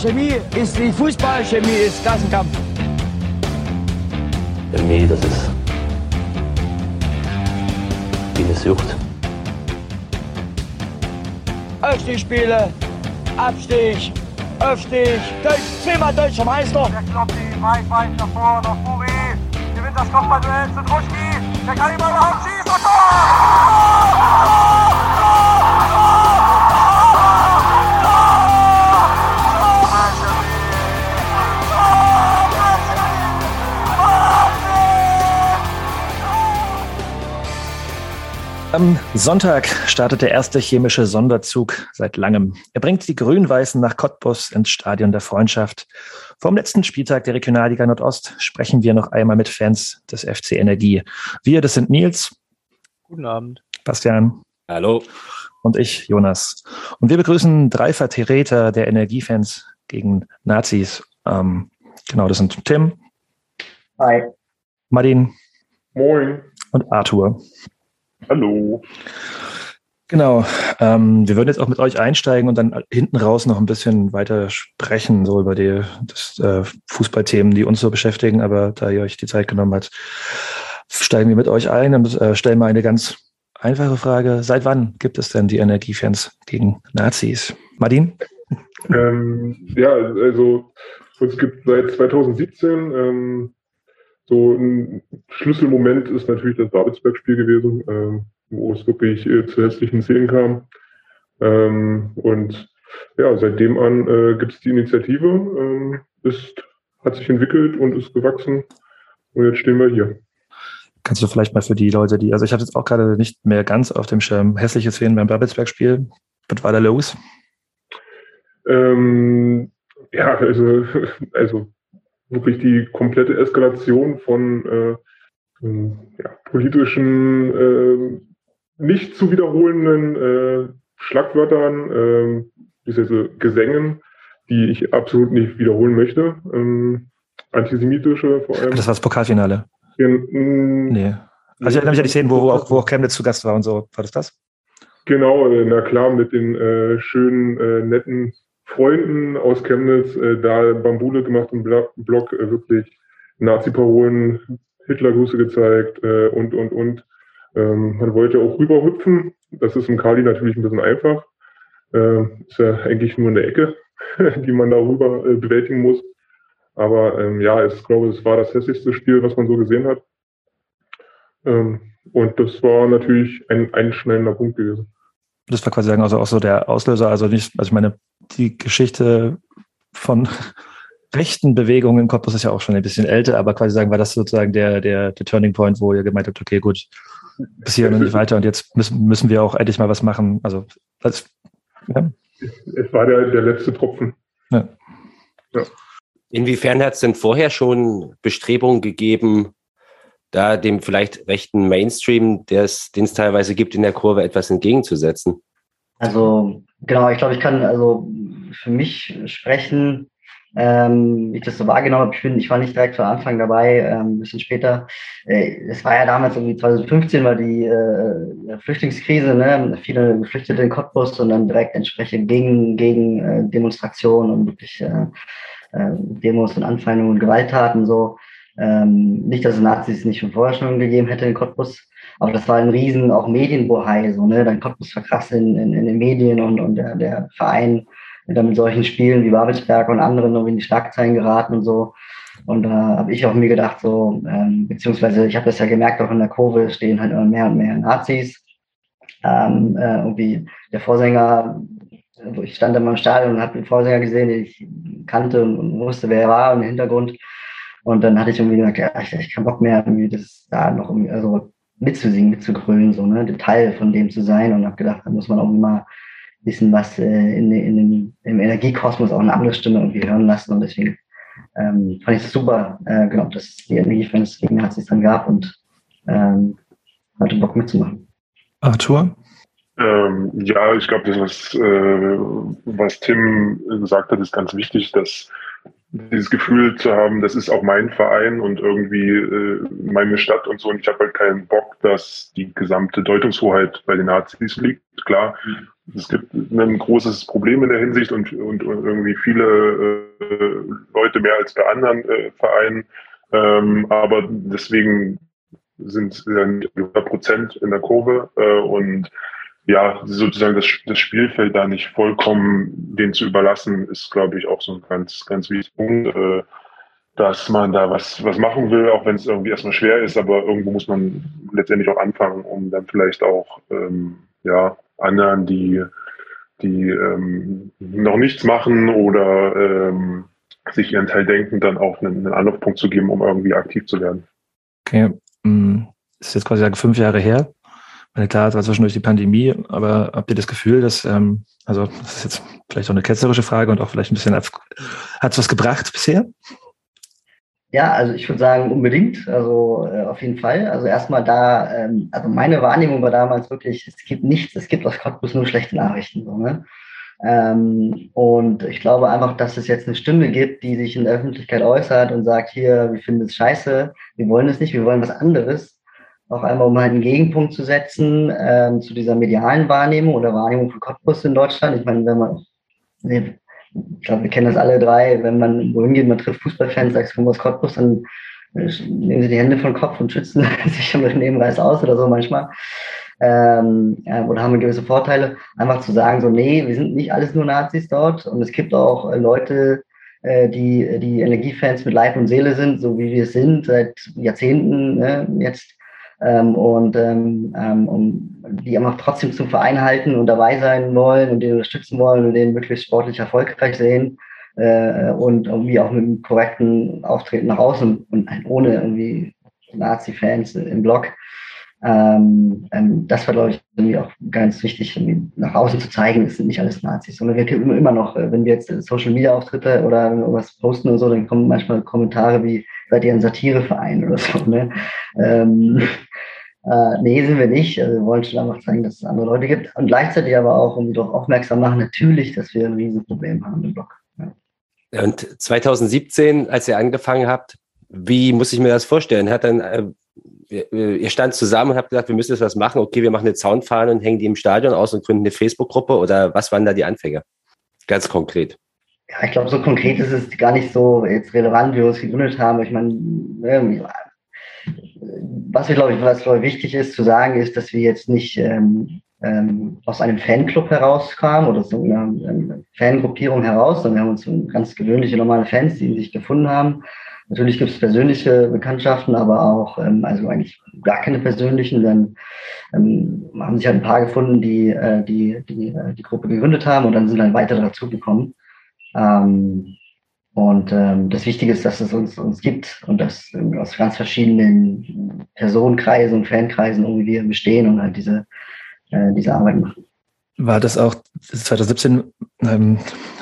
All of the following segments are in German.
Chemie ist wie Fußball, Chemie ist Klassenkampf. Chemie, das ist wie eine Sucht. Aufstiegsspiele, Abstieg, Aufstieg, Deutsch, zehnmal deutscher Meister. Der Kloppi, weit, weit nach vorne, nach Furi. Gewinnt das Kopfballduell zu Druschki. Der kann ihn überhaupt schießen. Und Tor! Am Sonntag startet der erste chemische Sonderzug seit langem. Er bringt die Grün-Weißen nach Cottbus ins Stadion der Freundschaft. Vom letzten Spieltag der Regionalliga Nordost sprechen wir noch einmal mit Fans des FC Energie. Wir, das sind Nils. Guten Abend. Bastian. Hallo. Und ich, Jonas. Und wir begrüßen drei Vertreter der Energiefans gegen Nazis. Ähm, genau, das sind Tim. Hi. Martin. Moin. Und Arthur. Hallo. Genau. Ähm, wir würden jetzt auch mit euch einsteigen und dann hinten raus noch ein bisschen weiter sprechen, so über die das, äh, Fußballthemen, die uns so beschäftigen. Aber da ihr euch die Zeit genommen habt, steigen wir mit euch ein und äh, stellen mal eine ganz einfache Frage. Seit wann gibt es denn die Energiefans gegen Nazis? Martin? Ähm, ja, also es gibt seit 2017 ähm, so ein Schlüsselmoment ist natürlich das Babelsberg-Spiel gewesen, ähm, wo es wirklich äh, zu hässlichen Szenen kam. Ähm, und ja, seitdem an äh, gibt es die Initiative, ähm, ist, hat sich entwickelt und ist gewachsen. Und jetzt stehen wir hier. Kannst du vielleicht mal für die Leute, die, also ich habe jetzt auch gerade nicht mehr ganz auf dem Schirm, hässliche Szenen beim Babelsberg-Spiel. Was war da los? Ähm, ja, also, also wirklich die komplette Eskalation von äh, ähm, ja, politischen, äh, nicht zu wiederholenden äh, Schlagwörtern, diese Gesängen, die ich absolut nicht wiederholen möchte. Ähm, antisemitische vor allem. Das war das Pokalfinale. Ja, mm, nee. Also ich erinnere mich an die Szenen, wo, wo, auch, wo auch Chemnitz zu Gast war und so. War das das? Genau, äh, na klar, mit den äh, schönen, äh, netten Freunden aus Chemnitz äh, da Bambule gemacht im Blog, äh, wirklich Nazi-Parolen, Hitlergrüße gezeigt äh, und, und, und. Ähm, man wollte auch rüberhüpfen. Das ist im Kali natürlich ein bisschen einfach. Äh, ist ja eigentlich nur eine Ecke, die man da rüber äh, bewältigen muss. Aber ähm, ja, ich glaube, es war das hässlichste Spiel, was man so gesehen hat. Ähm, und das war natürlich ein einschneidender Punkt gewesen. Das war quasi also auch so der Auslöser, also nicht, also ich meine, die Geschichte von rechten Bewegungen in Cottbus ist ja auch schon ein bisschen älter, aber quasi sagen, war das sozusagen der, der, der Turning Point, wo ihr gemeint habt, okay, gut, bis hier und nicht weiter und jetzt müssen, müssen wir auch endlich mal was machen. Also, das, ja. Es war der, der letzte Tropfen. Ja. ja. Inwiefern hat es denn vorher schon Bestrebungen gegeben, da dem vielleicht rechten Mainstream, den es teilweise gibt in der Kurve, etwas entgegenzusetzen? Also genau, ich glaube, ich kann also für mich sprechen, ähm, wie ich das so wahrgenommen habe. Ich, bin, ich war nicht direkt von Anfang dabei, ähm, ein bisschen später. Äh, es war ja damals irgendwie 2015 war die äh, Flüchtlingskrise, ne? viele Geflüchtete in Cottbus und dann direkt entsprechend gegen, gegen äh, Demonstrationen und wirklich äh, äh, Demos und Anfeindungen und Gewalttaten so. Ähm, nicht, dass es Nazis nicht schon vorher schon gegeben hätte in Cottbus, aber das war ein riesen auch Medienbohai, so, ne? Dann Cottbus verkrass in, in, in den Medien und, und der, der Verein dann mit solchen Spielen wie Babelsberg und anderen irgendwie in die Schlagzeilen geraten und so. Und da äh, habe ich auch mir gedacht, so, ähm, beziehungsweise ich habe das ja gemerkt, auch in der Kurve stehen halt immer mehr und mehr Nazis. Ähm, äh, irgendwie der Vorsänger, ich stand mal im Stadion und habe den Vorsänger gesehen, den ich kannte und wusste, wer er war im Hintergrund. Und dann hatte ich irgendwie gesagt, ja, ich, ich kann Bock mehr, irgendwie das da noch irgendwie, also mitzusingen, mitzugrölen, so, ne, Teil von dem zu sein und habe gedacht, da muss man auch immer wissen, was äh, in, in, in, im Energiekosmos auch eine andere Stimme irgendwie hören lassen und deswegen ähm, fand ich es super, äh, genau, dass es die Energiefans gegen Nazis dann gab und ähm, hatte Bock mitzumachen. Arthur? Ähm, ja, ich glaube, das, was, äh, was Tim gesagt hat, ist ganz wichtig, dass dieses Gefühl zu haben, das ist auch mein Verein und irgendwie äh, meine Stadt und so. Und ich habe halt keinen Bock, dass die gesamte Deutungshoheit bei den Nazis liegt. Klar, es gibt ein großes Problem in der Hinsicht und, und, und irgendwie viele äh, Leute mehr als bei anderen äh, Vereinen. Ähm, aber deswegen sind ja nicht 100 Prozent in der Kurve äh, und ja, sozusagen das, das Spielfeld da nicht vollkommen den zu überlassen, ist, glaube ich, auch so ein ganz, ganz wichtiger Punkt, äh, dass man da was, was machen will, auch wenn es irgendwie erstmal schwer ist, aber irgendwo muss man letztendlich auch anfangen, um dann vielleicht auch ähm, ja, anderen, die, die ähm, noch nichts machen oder ähm, sich ihren Teil denken, dann auch einen, einen Anlaufpunkt zu geben, um irgendwie aktiv zu werden. Okay, das ist jetzt quasi fünf Jahre her. Meine klar, es war zwischendurch die Pandemie, aber habt ihr das Gefühl, dass, ähm, also das ist jetzt vielleicht auch eine ketzerische Frage und auch vielleicht ein bisschen, hat es was gebracht bisher? Ja, also ich würde sagen unbedingt, also äh, auf jeden Fall. Also erstmal da, ähm, also meine Wahrnehmung war damals wirklich, es gibt nichts, es gibt aus Cottbus nur schlechte Nachrichten. So, ne? Ähm, und ich glaube einfach, dass es jetzt eine Stimme gibt, die sich in der Öffentlichkeit äußert und sagt, hier, wir finden es scheiße, wir wollen es nicht, wir wollen was anderes. Auch einmal, um halt einen Gegenpunkt zu setzen ähm, zu dieser medialen Wahrnehmung oder Wahrnehmung von Cottbus in Deutschland. Ich meine, wenn man, ich glaube, wir kennen das alle drei, wenn man wohin geht, man trifft Fußballfans, sagst du, aus Cottbus, dann äh, nehmen sie die Hände vom Kopf und schützen sich und nehmen Reis aus oder so manchmal ähm, oder haben gewisse Vorteile, einfach zu sagen, so, nee, wir sind nicht alles nur Nazis dort und es gibt auch äh, Leute, äh, die, die Energiefans mit Leib und Seele sind, so wie wir es sind, seit Jahrzehnten ne, jetzt. Ähm, und ähm, ähm, um, die einfach trotzdem zum Verein halten und dabei sein wollen und den unterstützen wollen und den wirklich sportlich erfolgreich sehen äh, und irgendwie auch mit einem korrekten Auftreten nach außen und halt ohne irgendwie Nazi-Fans im Blog. Ähm, ähm, das war, glaube ich, irgendwie auch ganz wichtig, nach außen zu zeigen, es sind nicht alles Nazis, sondern wir immer noch, äh, wenn wir jetzt Social Media Auftritte oder irgendwas posten oder so, dann kommen manchmal Kommentare wie, seid ihr ein Satireverein oder so, ne? Ähm, äh, nee, sind wir nicht. Also wir wollen schon einfach zeigen, dass es andere Leute gibt und gleichzeitig aber auch irgendwie darauf aufmerksam machen, natürlich, dass wir ein Riesenproblem haben im Blog. Ja. Und 2017, als ihr angefangen habt, wie muss ich mir das vorstellen? Hat dann äh, ihr stand zusammen und habt gesagt, wir müssen jetzt was machen. Okay, wir machen eine Zaunfahne und hängen die im Stadion aus und gründen eine Facebook-Gruppe oder was waren da die Anfänge? Ganz konkret. Ja, ich glaube, so konkret ist es gar nicht so jetzt relevant, wie wir uns gegründet haben. Ich meine, ne, was, glaube ich, was glaube ich, wichtig ist zu sagen, ist, dass wir jetzt nicht ähm, ähm, aus einem Fanclub herauskamen oder so einer, einer Fangruppierung heraus, sondern wir haben uns ganz gewöhnliche normale Fans, die sich gefunden haben Natürlich gibt es persönliche Bekanntschaften, aber auch, ähm, also eigentlich gar keine persönlichen. Dann ähm, haben sich halt ein paar gefunden, die äh, die, die, äh, die Gruppe gegründet haben und dann sind dann weitere dazugekommen. Ähm, und ähm, das Wichtige ist, dass es uns, uns gibt und dass ähm, aus ganz verschiedenen Personenkreisen und Fankreisen irgendwie wir bestehen und halt diese, äh, diese Arbeit machen. War das auch 2017, ähm,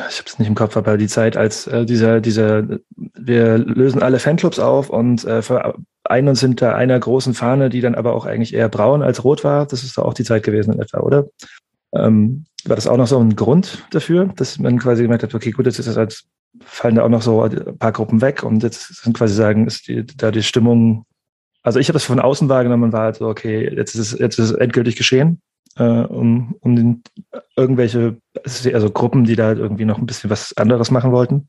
ich habe es nicht im Kopf, aber die Zeit, als äh, dieser, dieser, wir lösen alle Fanclubs auf und äh, vereinen uns hinter einer großen Fahne, die dann aber auch eigentlich eher braun als rot war. Das ist doch auch die Zeit gewesen in etwa, oder? Ähm, war das auch noch so ein Grund dafür, dass man quasi gemerkt hat, okay, gut, jetzt ist das als, fallen da auch noch so ein paar Gruppen weg und jetzt sind quasi sagen, ist die, da die Stimmung, also ich habe das von außen wahrgenommen und war halt so, okay, jetzt ist es, jetzt ist es endgültig geschehen äh, um, um den, irgendwelche, also Gruppen, die da irgendwie noch ein bisschen was anderes machen wollten?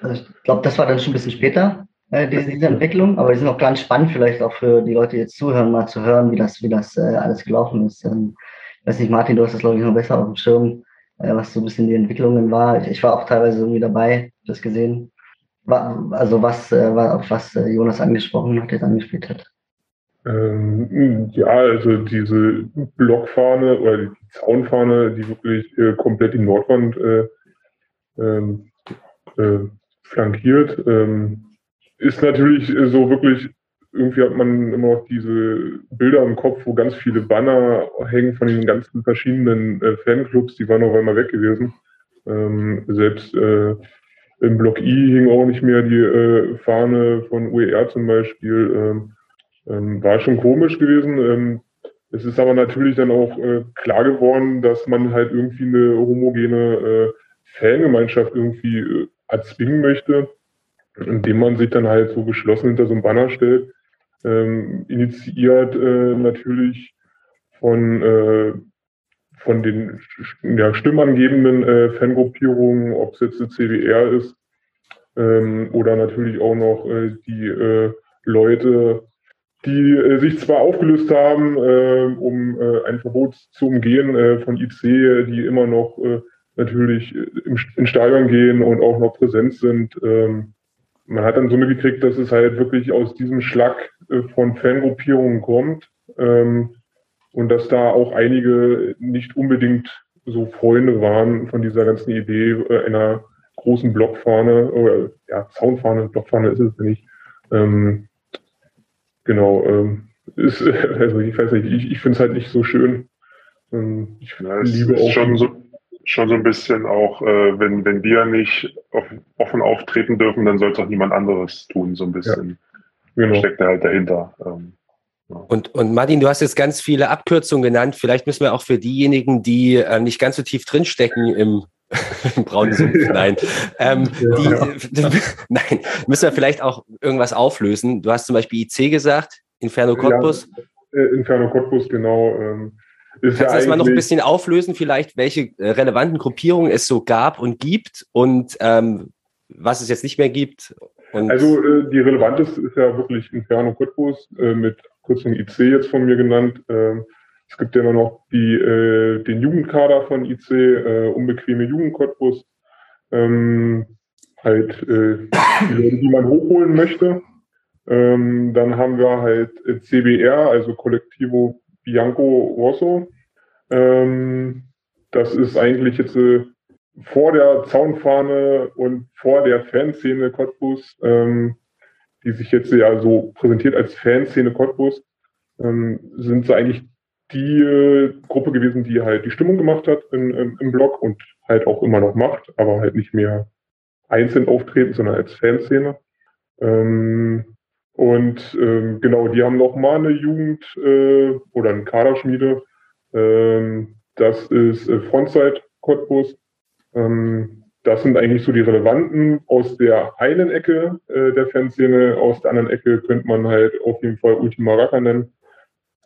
Also ich glaube, das war dann schon ein bisschen später, äh, diese, diese, Entwicklung, aber die sind auch ganz spannend, vielleicht auch für die Leute, die jetzt zuhören, mal zu hören, wie das, wie das äh, alles gelaufen ist. Ähm, weiß nicht, Martin, du hast das, glaube ich, noch besser auf dem Schirm, äh, was so ein bisschen die Entwicklungen war. Ich, ich war auch teilweise irgendwie dabei, das gesehen. War, also was, äh, war, auf was äh, Jonas angesprochen hat, jetzt angespielt hat. Ähm, ja, also diese Blockfahne oder die Zaunfahne, die wirklich äh, komplett die Nordwand äh, ähm, äh, flankiert, ähm, ist natürlich so wirklich, irgendwie hat man immer noch diese Bilder im Kopf, wo ganz viele Banner hängen von den ganzen verschiedenen äh, Fanclubs, die waren auf einmal weg gewesen. Ähm, selbst äh, im Block I hing auch nicht mehr die äh, Fahne von UER zum Beispiel. Ähm, ähm, war schon komisch gewesen. Ähm, es ist aber natürlich dann auch äh, klar geworden, dass man halt irgendwie eine homogene äh, Fangemeinschaft irgendwie äh, erzwingen möchte, indem man sich dann halt so geschlossen hinter so einem Banner stellt. Ähm, initiiert äh, natürlich von, äh, von den ja, stimmangebenden äh, Fangruppierungen, ob es jetzt die CDR ist ähm, oder natürlich auch noch äh, die äh, Leute, die äh, sich zwar aufgelöst haben, um ein Verbot zu umgehen von IC, die immer noch natürlich im, ins Stadion gehen und auch noch präsent sind. Ähm, man hat dann so mitgekriegt, dass es halt wirklich aus diesem Schlag von Fangruppierungen kommt ähm, und dass da auch einige nicht unbedingt so Freunde waren von dieser ganzen Idee äh, einer großen Blockfahne oder ja, Zaunfahne, Blockfahne ist es nicht. Ähm, genau, ähm, ist, also ich weiß nicht, ich, ich finde es halt nicht so schön. Ähm, ich ja, liebe auch schon so, schon so ein bisschen auch, äh, wenn, wenn wir nicht offen auftreten dürfen, dann soll es auch niemand anderes tun, so ein bisschen. Genau. Steckt da halt dahinter. Ähm, und, und Martin, du hast jetzt ganz viele Abkürzungen genannt. Vielleicht müssen wir auch für diejenigen, die äh, nicht ganz so tief drinstecken im, im braunen Sumpf, nein, ähm, die, ja. nein, müssen wir vielleicht auch irgendwas auflösen. Du hast zum Beispiel IC gesagt, Inferno Cottbus. Ja, äh, Inferno Cottbus, genau. Ähm, ist Kannst ja du das mal noch ein bisschen auflösen, vielleicht, welche äh, relevanten Gruppierungen es so gab und gibt und ähm, was es jetzt nicht mehr gibt? Also äh, die relevanteste ist ja wirklich Inferno Cottbus äh, mit Kürzung IC jetzt von mir genannt. Ähm, es gibt ja immer noch die, äh, den Jugendkader von IC, äh, unbequeme Jugend Cottbus. Ähm, halt äh, die Leute, die man hochholen möchte. Ähm, dann haben wir halt äh, CBR, also Collectivo Bianco Rosso. Ähm, das ist eigentlich jetzt äh, vor der Zaunfahne und vor der Fanszene Cottbus, ähm, die sich jetzt ja so präsentiert als Fanszene Cottbus, ähm, sind sie eigentlich die äh, Gruppe gewesen, die halt die Stimmung gemacht hat in, in, im Blog und halt auch immer noch macht, aber halt nicht mehr einzeln auftreten, sondern als Fanszene. Ähm, und ähm, genau, die haben noch mal eine Jugend äh, oder eine Kaderschmiede. Ähm, das ist äh, Frontside Cottbus. Ähm, das sind eigentlich so die relevanten aus der einen Ecke äh, der Fanszene. Aus der anderen Ecke könnte man halt auf jeden Fall Ultima Raka nennen,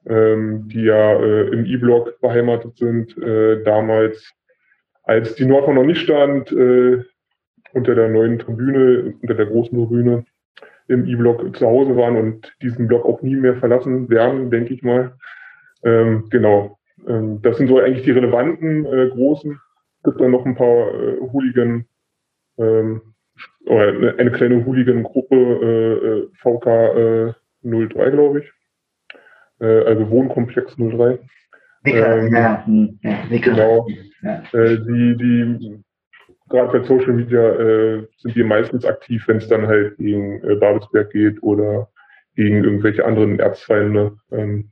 ähm, die ja äh, im E-Block beheimatet sind. Äh, damals, als die Nordhorn noch nicht stand, äh, unter der neuen Tribüne, unter der großen Tribüne, im E-Block zu Hause waren und diesen Block auch nie mehr verlassen werden, denke ich mal. Ähm, genau. Ähm, das sind so eigentlich die relevanten äh, großen. Es gibt dann noch ein paar äh, Hooligan, ähm, oder eine, kleine Hooligan-Gruppe, äh, VK 03, glaube ich. Äh, also Wohnkomplex 03. Wicker, ähm, ja, hm, ja, Wicker. Genau. Ja. Äh, die, die gerade bei Social Media äh, sind wir meistens aktiv, wenn es dann halt gegen äh, Babelsberg geht oder gegen irgendwelche anderen Erzfeinde, ähm,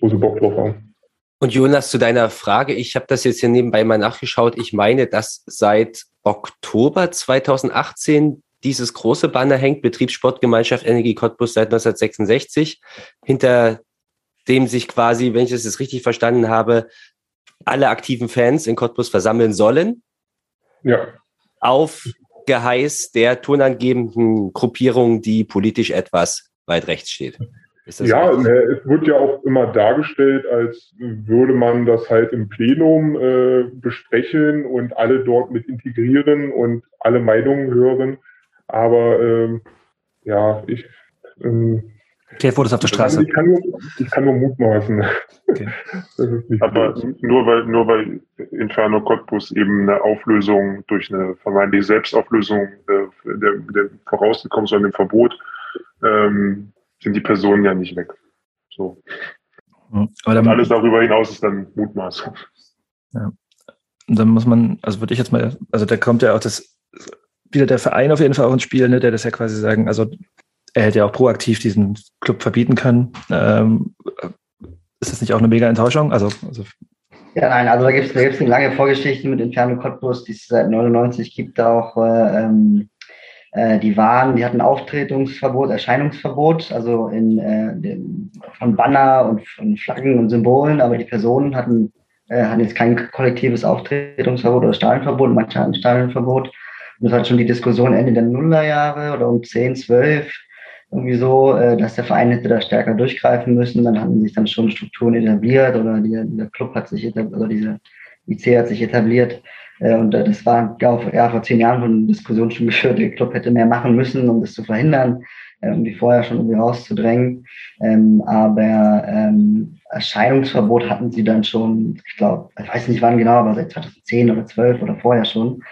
wo sie Bock drauf haben. Und Jonas, zu deiner Frage, ich habe das jetzt hier nebenbei mal nachgeschaut. Ich meine, dass seit Oktober 2018 dieses große Banner hängt, Betriebssportgemeinschaft Energie Cottbus seit 1966, hinter dem sich quasi, wenn ich das jetzt richtig verstanden habe, alle aktiven Fans in Cottbus versammeln sollen. Ja. Auf Geheiß der tonangebenden Gruppierung, die politisch etwas weit rechts steht. Ja, ne, es wird ja auch immer dargestellt, als würde man das halt im Plenum äh, besprechen und alle dort mit integrieren und alle Meinungen hören. Aber ähm, ja, ich ähm, Erklärt wurde es auf der Straße. Ich kann nur, ich kann nur mutmaßen. Okay. Aber nur weil, nur weil Inferno Cottbus eben eine Auflösung durch eine vermeintliche Selbstauflösung äh, der, der vorausgekommen ist, an dem Verbot, ähm, sind die Personen ja nicht weg. So. Aber dann, alles darüber hinaus ist dann Mutmaßung. Ja. Und dann muss man, also würde ich jetzt mal, also da kommt ja auch das, wieder der Verein auf jeden Fall auch ins Spiel, ne, der das ja quasi sagen, also er hätte ja auch proaktiv diesen Club verbieten können. Ähm, ist das nicht auch eine mega Enttäuschung? Also, also ja, nein, also da gibt es da gibt's eine lange Vorgeschichte mit Inferno Cottbus, die es seit 99 gibt, auch äh, ähm, äh, die waren, die hatten Auftretungsverbot, Erscheinungsverbot, also in, äh, den, von Banner und von Flaggen und Symbolen, aber die Personen hatten, äh, hatten jetzt kein kollektives Auftretungsverbot oder Stadionverbot, manche hatten Stadionverbot. Und das war schon die Diskussion Ende der Nullerjahre oder um 10, 12, irgendwie so, äh, dass der Verein hätte da stärker durchgreifen müssen. Dann hatten sich dann schon Strukturen etabliert oder die, der Club hat sich etabliert, oder diese IC hat sich etabliert. Äh, und äh, das war ja, vor zehn Jahren von Diskussion schon geführt, der Club hätte mehr machen müssen, um das zu verhindern, äh, um die vorher schon irgendwie rauszudrängen. Ähm, aber ähm, Erscheinungsverbot hatten sie dann schon, ich glaube, ich weiß nicht wann genau, aber seit 2010 oder 12 oder vorher schon.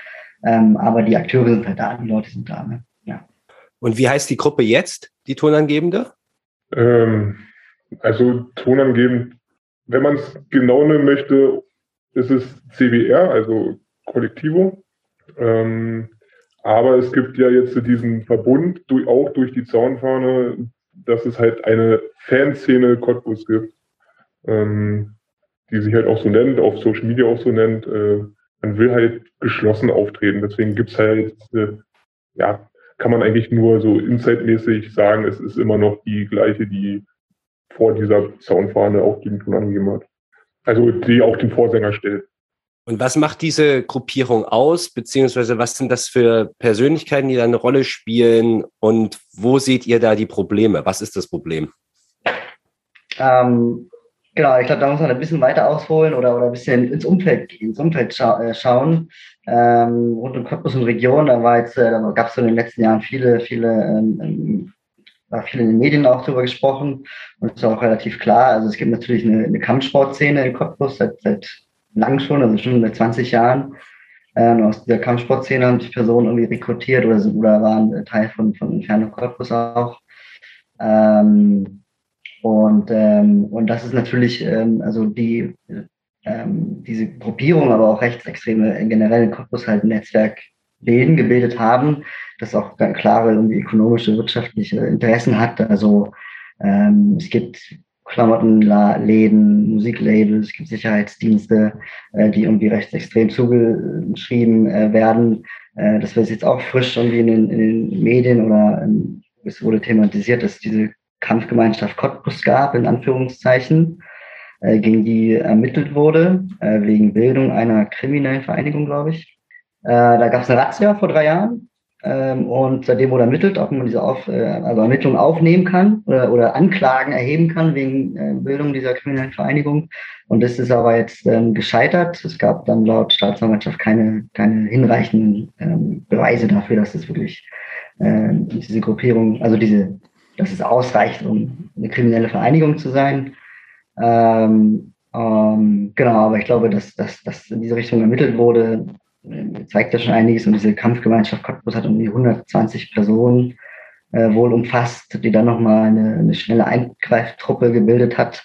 Ähm, aber die Akteure sind halt da, die Leute sind da. Ne? Ja. Und wie heißt die Gruppe jetzt, die Tonangebende? Ähm, also tonangebend, wenn man es genau nehmen möchte, ist es CBR, also Kollektivo. Ähm, aber es gibt ja jetzt diesen Verbund, durch, auch durch die Zaunfahne, dass es halt eine Fanszene Cottbus gibt, ähm, die sich halt auch so nennt, auf Social Media auch so nennt. Äh, man will halt geschlossen auftreten. Deswegen gibt's halt, äh, ja, kann man eigentlich nur so insightmäßig sagen, es ist immer noch die gleiche, die vor dieser Zaunfahne auch den Ton angegeben hat. Also die auch den Vorsänger stellt. Und was macht diese Gruppierung aus, beziehungsweise was sind das für Persönlichkeiten, die da eine Rolle spielen und wo seht ihr da die Probleme? Was ist das Problem? Ähm, genau, ich glaube, da muss man ein bisschen weiter ausholen oder, oder ein bisschen ins Umfeld, ins Umfeld scha äh, schauen. Ähm, rund um Cottbus und Region, da war jetzt, äh, gab es so in den letzten Jahren viele, viele, ähm, ähm war viel in den Medien auch darüber gesprochen und ist auch relativ klar. Also es gibt natürlich eine, eine Kampfsportszene in Cottbus seit, seit lang schon, also schon seit 20 Jahren. Ähm, aus dieser Kampfsportszene haben sich Personen irgendwie rekrutiert oder, sind, oder waren Teil von, von Inferno Corpus auch. Ähm, und, ähm, und das ist natürlich, ähm, also die, ähm, diese Gruppierung, aber auch Rechtsextreme generell in Corpus halt ein Netzwerk bilden, gebildet haben, das auch ganz klare irgendwie ökonomische, wirtschaftliche Interessen hat. Also ähm, es gibt Klamottenläden, Musiklabels, es gibt Sicherheitsdienste, äh, die irgendwie rechtsextrem zugeschrieben äh, werden. Äh, das wird jetzt auch frisch irgendwie in den, in den Medien oder ähm, es wurde thematisiert, dass diese Kampfgemeinschaft Cottbus gab, in Anführungszeichen, äh, gegen die ermittelt wurde, äh, wegen Bildung einer kriminellen Vereinigung, glaube ich. Äh, da gab es eine Razzia vor drei Jahren ähm, und seitdem wurde ermittelt, ob man diese auf, äh, also Ermittlungen aufnehmen kann oder, oder Anklagen erheben kann wegen äh, Bildung dieser kriminellen Vereinigung. Und das ist aber jetzt ähm, gescheitert. Es gab dann laut Staatsanwaltschaft keine, keine hinreichenden ähm, Beweise dafür, dass es wirklich äh, diese Gruppierung, also diese, dass es ausreicht, um eine kriminelle Vereinigung zu sein. Ähm, ähm, genau, aber ich glaube, dass, dass, dass in diese Richtung ermittelt wurde, zeigt ja schon einiges und diese Kampfgemeinschaft Cottbus hat um die 120 Personen äh, wohl umfasst, die dann nochmal eine, eine schnelle Eingreiftruppe gebildet hat.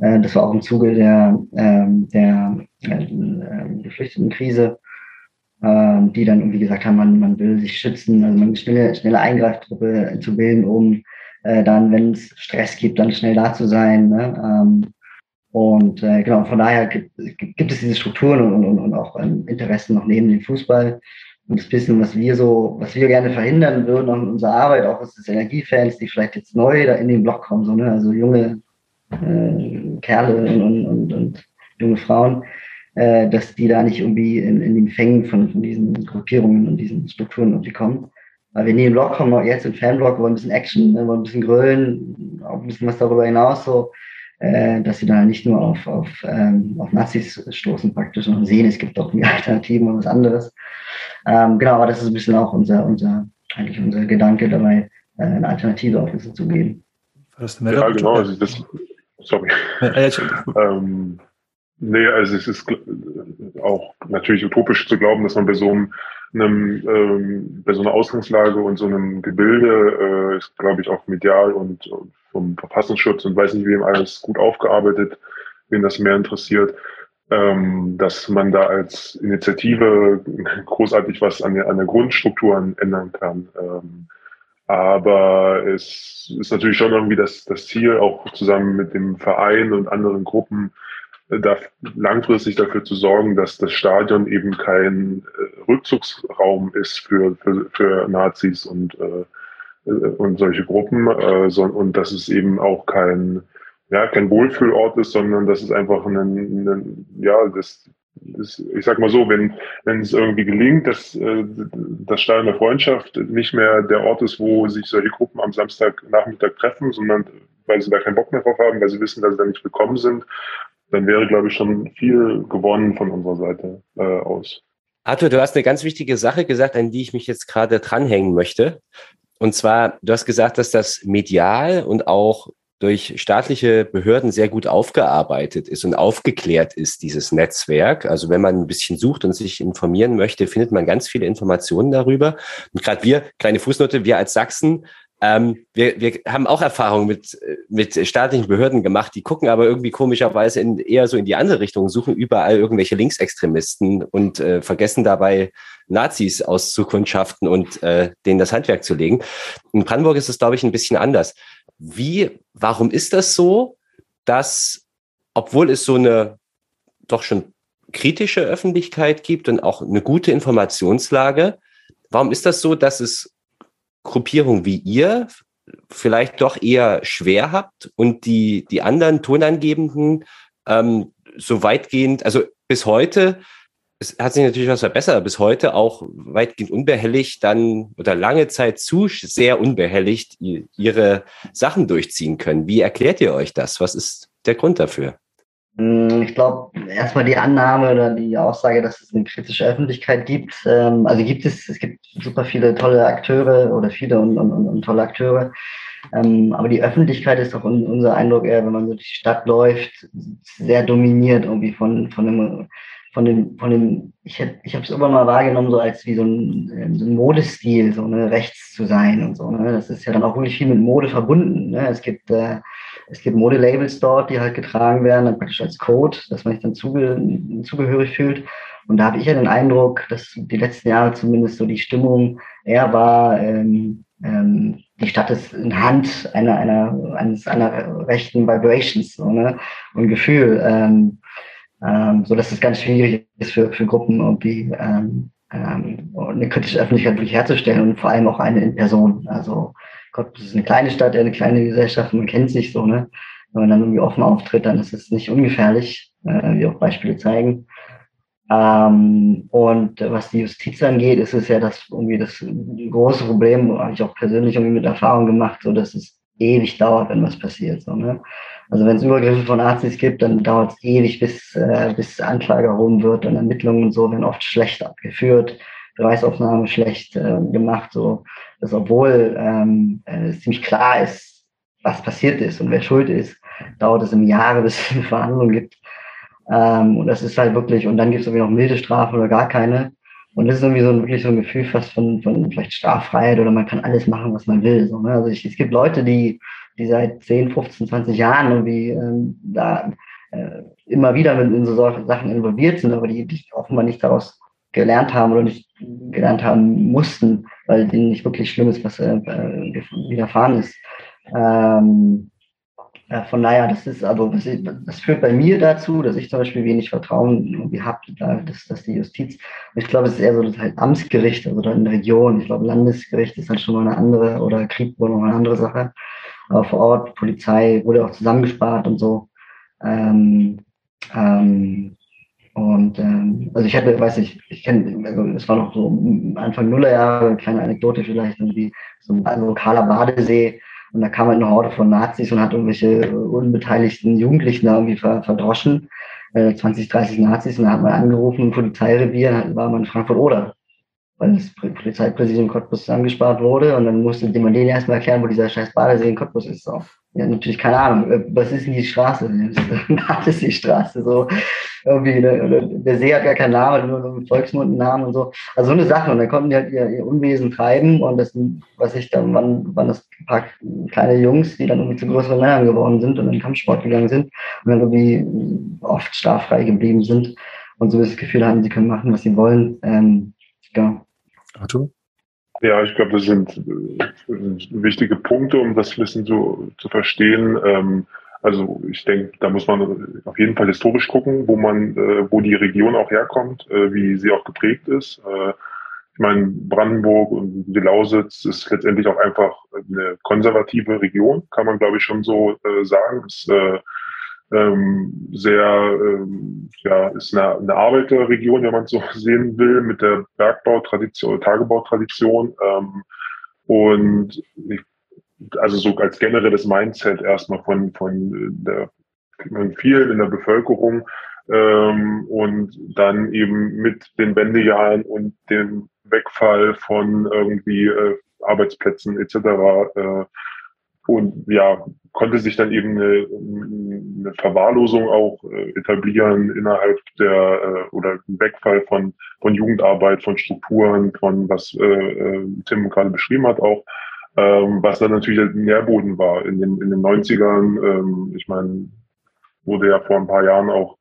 Äh, das war auch im Zuge der, ähm, der äh, Geflüchtetenkrise, äh, die dann irgendwie gesagt haben, man, man will sich schützen, also eine schnelle, schnelle Eingreiftruppe zu bilden, um äh, dann, wenn es Stress gibt, dann schnell da zu sein. Ne? Ähm, und äh, genau, von daher gibt, gibt es diese Strukturen und, und, und auch ähm, Interessen noch neben dem Fußball. Und das bisschen, was wir so, was wir gerne verhindern würden in unserer Arbeit, auch als Energiefans, die vielleicht jetzt neu da in den Block kommen, so, ne? also junge äh, Kerle und, und, und, und junge Frauen, äh, dass die da nicht irgendwie in, in den Fängen von, von diesen Gruppierungen und diesen Strukturen irgendwie kommen. Weil wir in den Block kommen, jetzt im Fanblock, wollen ein bisschen Action, ne? wollen ein bisschen grölen, auch ein bisschen was darüber hinaus, so äh, dass sie da nicht nur auf, auf, ähm, auf Nazis stoßen praktisch, sondern sehen, es gibt auch die Alternativen und was anderes. Ähm, genau, aber das ist ein bisschen auch unser, unser, eigentlich unser Gedanke dabei, äh, eine Alternative auf uns zu geben. Ja, genau, also das, sorry. ähm, nee, also es ist auch natürlich utopisch zu glauben, dass man bei so einem, einem ähm, bei so einer Ausgangslage und so einem Gebilde äh, ist, glaube ich, auch medial und, und vom Verfassungsschutz und weiß nicht wem alles gut aufgearbeitet, wen das mehr interessiert, ähm, dass man da als Initiative großartig was an der, an der Grundstrukturen ändern kann. Ähm, aber es ist natürlich schon irgendwie das, das Ziel, auch zusammen mit dem Verein und anderen Gruppen, äh, da langfristig dafür zu sorgen, dass das Stadion eben kein äh, Rückzugsraum ist für, für, für Nazis und äh, und solche Gruppen äh, so, und dass es eben auch kein ja kein Wohlfühlort ist, sondern dass es einfach ein, ein ja das, das ich sag mal so, wenn wenn es irgendwie gelingt, dass äh, das Stadion der Freundschaft nicht mehr der Ort ist, wo sich solche Gruppen am Samstagnachmittag treffen, sondern weil sie da keinen Bock mehr drauf haben, weil sie wissen, dass sie da nicht willkommen sind, dann wäre, glaube ich, schon viel gewonnen von unserer Seite äh, aus. Arthur, du hast eine ganz wichtige Sache gesagt, an die ich mich jetzt gerade dranhängen möchte. Und zwar, du hast gesagt, dass das medial und auch durch staatliche Behörden sehr gut aufgearbeitet ist und aufgeklärt ist, dieses Netzwerk. Also wenn man ein bisschen sucht und sich informieren möchte, findet man ganz viele Informationen darüber. Und gerade wir, kleine Fußnote, wir als Sachsen ähm, wir, wir haben auch Erfahrungen mit, mit staatlichen Behörden gemacht, die gucken aber irgendwie komischerweise in, eher so in die andere Richtung, suchen überall irgendwelche Linksextremisten und äh, vergessen dabei Nazis auszukundschaften und äh, denen das Handwerk zu legen. In Brandenburg ist es, glaube ich, ein bisschen anders. Wie, warum ist das so, dass, obwohl es so eine doch schon kritische Öffentlichkeit gibt und auch eine gute Informationslage, warum ist das so, dass es Gruppierung wie ihr vielleicht doch eher schwer habt und die, die anderen Tonangebenden ähm, so weitgehend, also bis heute, es hat sich natürlich was verbessert, bis heute auch weitgehend unbehelligt dann oder lange Zeit zu sehr unbehelligt ihre Sachen durchziehen können. Wie erklärt ihr euch das? Was ist der Grund dafür? Hm, ich glaube, erstmal die Annahme oder die Aussage, dass es eine kritische Öffentlichkeit gibt. Ähm, also gibt es, es gibt super viele tolle Akteure oder viele und, und, und tolle Akteure. Ähm, aber die Öffentlichkeit ist doch unser Eindruck eher, wenn man durch die Stadt läuft, sehr dominiert irgendwie von, von dem, von dem, von dem, ich, hätte, ich habe es irgendwann mal wahrgenommen, so als wie so ein, so ein Modestil, so ne, rechts zu sein und so. Ne? Das ist ja dann auch wirklich viel mit Mode verbunden. Ne? Es gibt äh, es gibt Modelabels dort, die halt getragen werden, dann praktisch als Code, dass man sich dann zuge zugehörig fühlt. Und da habe ich ja den Eindruck, dass die letzten Jahre zumindest so die Stimmung eher war, ähm, ähm, die Stadt ist in Hand einer, einer, eines einer rechten Vibrations so, ne? und Gefühl, ähm, ähm, so dass es ganz schwierig ist für, für Gruppen irgendwie ähm, ähm, eine kritische Öffentlichkeit wirklich herzustellen und vor allem auch eine in Person. Also Gott, das ist eine kleine Stadt, eine kleine Gesellschaft, man kennt sich so, ne? Wenn man dann irgendwie offen auftritt, dann ist es nicht ungefährlich, äh, wie auch Beispiele zeigen. Ähm, und was die Justiz angeht, ist es ja das irgendwie das große Problem, habe ich auch persönlich irgendwie mit Erfahrung gemacht, so dass es ewig dauert, wenn was passiert. So, ne? Also wenn es Übergriffe von Nazis gibt, dann dauert es ewig, bis, äh, bis Anklage erhoben wird und Ermittlungen und so werden oft schlecht abgeführt, Beweisaufnahme schlecht äh, gemacht. So dass obwohl ähm, äh, ziemlich klar ist, was passiert ist und wer schuld ist, dauert es im Jahre, bis es eine Verhandlung gibt. Ähm, und das ist halt wirklich, und dann gibt es irgendwie noch milde Strafe oder gar keine. Und das ist irgendwie so ein, wirklich so ein Gefühl fast von, von vielleicht Straffreiheit oder man kann alles machen, was man will. So, ne? Also ich, es gibt Leute, die, die seit 10, 15, 20 Jahren irgendwie ähm, da äh, immer wieder mit in so Sachen involviert sind, aber die, die offenbar nicht daraus gelernt haben oder nicht gelernt haben mussten, weil denen nicht wirklich schlimm ist, was äh, widerfahren ist. Ähm, äh, von daher, das ist also, das, das, führt bei mir dazu, dass ich zum Beispiel wenig Vertrauen irgendwie habe, dass, dass die Justiz, ich glaube, es ist eher so das halt Amtsgericht, also dann in der Region. Ich glaube, Landesgericht ist halt schon mal eine andere oder Krieg wohl noch eine andere Sache. Aber vor Ort, Polizei wurde auch zusammengespart und so. Ähm, ähm, und ähm, also ich hatte, weiß ich, ich kenne, also es war noch so Anfang Nullerjahre, kleine Anekdote vielleicht, irgendwie so ein lokaler Badesee und da kam halt eine Horde von Nazis und hat irgendwelche unbeteiligten Jugendlichen da irgendwie verdroschen, äh, 20, 30 Nazis und da hat man angerufen Polizeirevier, war man in Frankfurt-Oder weil das Polizeipräsidium Cottbus zusammengespart wurde und dann musste man denen erstmal erklären, wo dieser scheiß Badesee in Cottbus ist. So. Ja, natürlich keine Ahnung, äh, was ist denn die Straße? Badesee-Straße, so irgendwie, ne? der See hat gar keinen Namen, nur so einen Volksmundennamen und so. Also so eine Sache und dann konnten die halt ihr, ihr Unwesen treiben und das, was ich dann, waren, waren das ein paar kleine Jungs, die dann irgendwie zu größeren Männern geworden sind und in den Kampfsport gegangen sind und dann irgendwie oft straffrei geblieben sind und so das Gefühl haben, sie können machen, was sie wollen. Ähm, ja. Arthur? Ja, ich glaube, das sind äh, wichtige Punkte, um das Wissen zu, zu verstehen. Ähm, also ich denke, da muss man auf jeden Fall historisch gucken, wo man, äh, wo die Region auch herkommt, äh, wie sie auch geprägt ist. Äh, ich meine, Brandenburg und die Lausitz ist letztendlich auch einfach eine konservative Region, kann man glaube ich schon so äh, sagen. Es, äh, ähm, sehr, ähm, ja, ist eine, eine Arbeiterregion, wenn man so sehen will, mit der Bergbautradition, Tagebautradition. Ähm, und ich, also so als generelles Mindset erstmal von, von der kriegt man viel in der Bevölkerung. Ähm, und dann eben mit den Wendejahren und dem Wegfall von irgendwie äh, Arbeitsplätzen etc. Äh, und ja, konnte sich dann eben eine, eine Verwahrlosung auch äh, etablieren innerhalb der äh, oder Wegfall von, von Jugendarbeit, von Strukturen, von was äh, äh, Tim gerade beschrieben hat auch, ähm, was dann natürlich ein Nährboden war in den, in den 90ern. Ähm, ich meine, wurde ja vor ein paar Jahren auch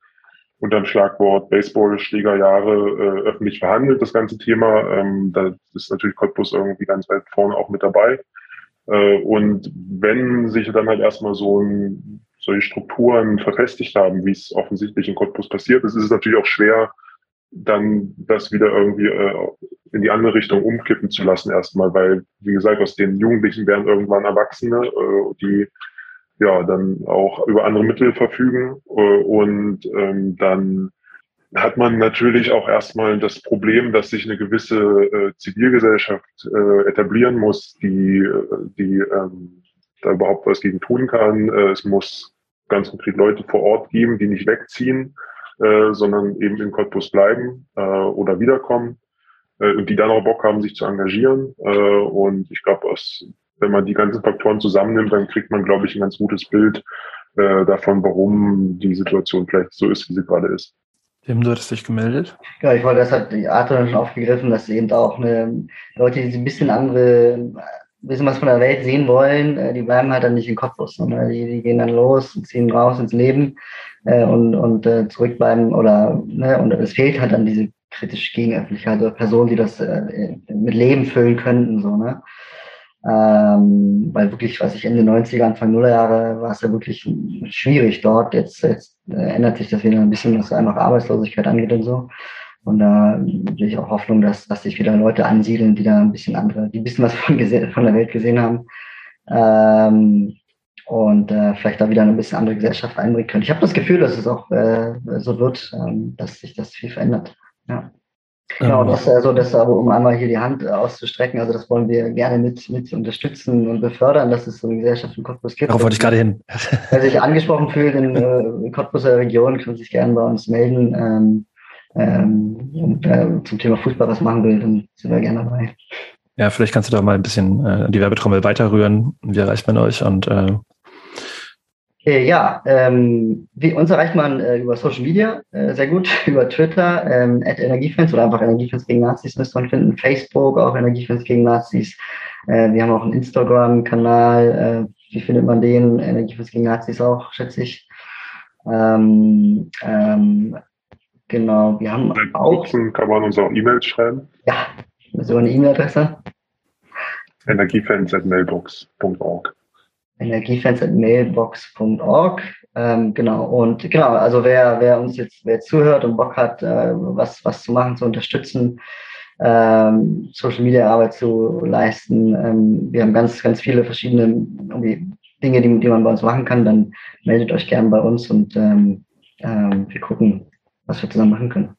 unter dem Schlagwort Baseball-Schlägerjahre äh, öffentlich verhandelt, das ganze Thema. Ähm, da ist natürlich Cottbus irgendwie ganz weit vorne auch mit dabei. Äh, und wenn sich dann halt erstmal so ein, solche Strukturen verfestigt haben, wie es offensichtlich in Cottbus passiert ist, ist es natürlich auch schwer, dann das wieder irgendwie äh, in die andere Richtung umkippen zu lassen erstmal, weil, wie gesagt, aus den Jugendlichen werden irgendwann Erwachsene, äh, die ja dann auch über andere Mittel verfügen äh, und ähm, dann hat man natürlich auch erstmal das Problem, dass sich eine gewisse äh, Zivilgesellschaft äh, etablieren muss, die, äh, die ähm, da überhaupt was gegen tun kann. Äh, es muss ganz konkret Leute vor Ort geben, die nicht wegziehen, äh, sondern eben in Cottbus bleiben äh, oder wiederkommen äh, und die dann auch Bock haben, sich zu engagieren. Äh, und ich glaube, wenn man die ganzen Faktoren zusammennimmt, dann kriegt man, glaube ich, ein ganz gutes Bild äh, davon, warum die Situation vielleicht so ist, wie sie gerade ist. Tim, du hattest dich gemeldet. Ja, ich wollte, das hat die Arthur schon aufgegriffen, dass eben auch eine, Leute, die ein bisschen andere, bisschen was von der Welt sehen wollen, äh, die bleiben halt dann nicht in Cottbus, sondern die, die gehen dann los und ziehen raus ins Leben äh, und, und äh, zurückbleiben oder, ne, und es fehlt halt dann diese kritische Gegenöffentlichkeit oder Personen, die das äh, mit Leben füllen könnten, so, ne. Ähm, weil wirklich, was ich Ende 90er, Anfang Nuller Jahre war es ja wirklich schwierig dort. Jetzt, jetzt äh, ändert sich das wieder ein bisschen, was einfach Arbeitslosigkeit angeht und so. Und da sehe ich auch Hoffnung, dass, dass sich wieder Leute ansiedeln, die da ein bisschen andere, die ein bisschen was von, von der Welt gesehen haben. Ähm, und äh, vielleicht da wieder eine bisschen andere Gesellschaft einbringen können. Ich habe das Gefühl, dass es auch äh, so wird, ähm, dass sich das viel verändert. Ja. Genau, das also das aber um einmal hier die Hand auszustrecken, also das wollen wir gerne mit, mit unterstützen und befördern, dass es so eine Gesellschaft in Cottbus gibt. Darauf wollte ich gerade hin. Wer sich angesprochen fühlt in, äh, in Cottbuser Region, kann sich gerne bei uns melden ähm, ähm, und äh, zum Thema Fußball was machen will, dann sind wir gerne dabei. Ja, vielleicht kannst du da mal ein bisschen äh, die Werbetrommel weiterrühren. Wie erreicht man euch? Und äh, äh, ja, ähm, wie, uns erreicht man äh, über Social Media äh, sehr gut, über Twitter, ähm, at Energiefans oder einfach Energiefans gegen Nazis müsste man finden, Facebook auch Energiefans gegen Nazis. Äh, wir haben auch einen Instagram-Kanal, äh, wie findet man den? Energiefans gegen Nazis auch, schätze ich. Ähm, ähm, genau, wir haben Seit auch... kann man uns auch E-Mails schreiben. Ja, so eine E-Mail-Adresse. Energiefans.mailbox.org energiefans.mailbox.org. Ähm, genau, und genau, also wer, wer uns jetzt, wer zuhört und Bock hat, äh, was, was zu machen, zu unterstützen, ähm, Social Media Arbeit zu leisten, ähm, wir haben ganz, ganz viele verschiedene irgendwie Dinge, die, die man bei uns machen kann, dann meldet euch gern bei uns und ähm, ähm, wir gucken, was wir zusammen machen können.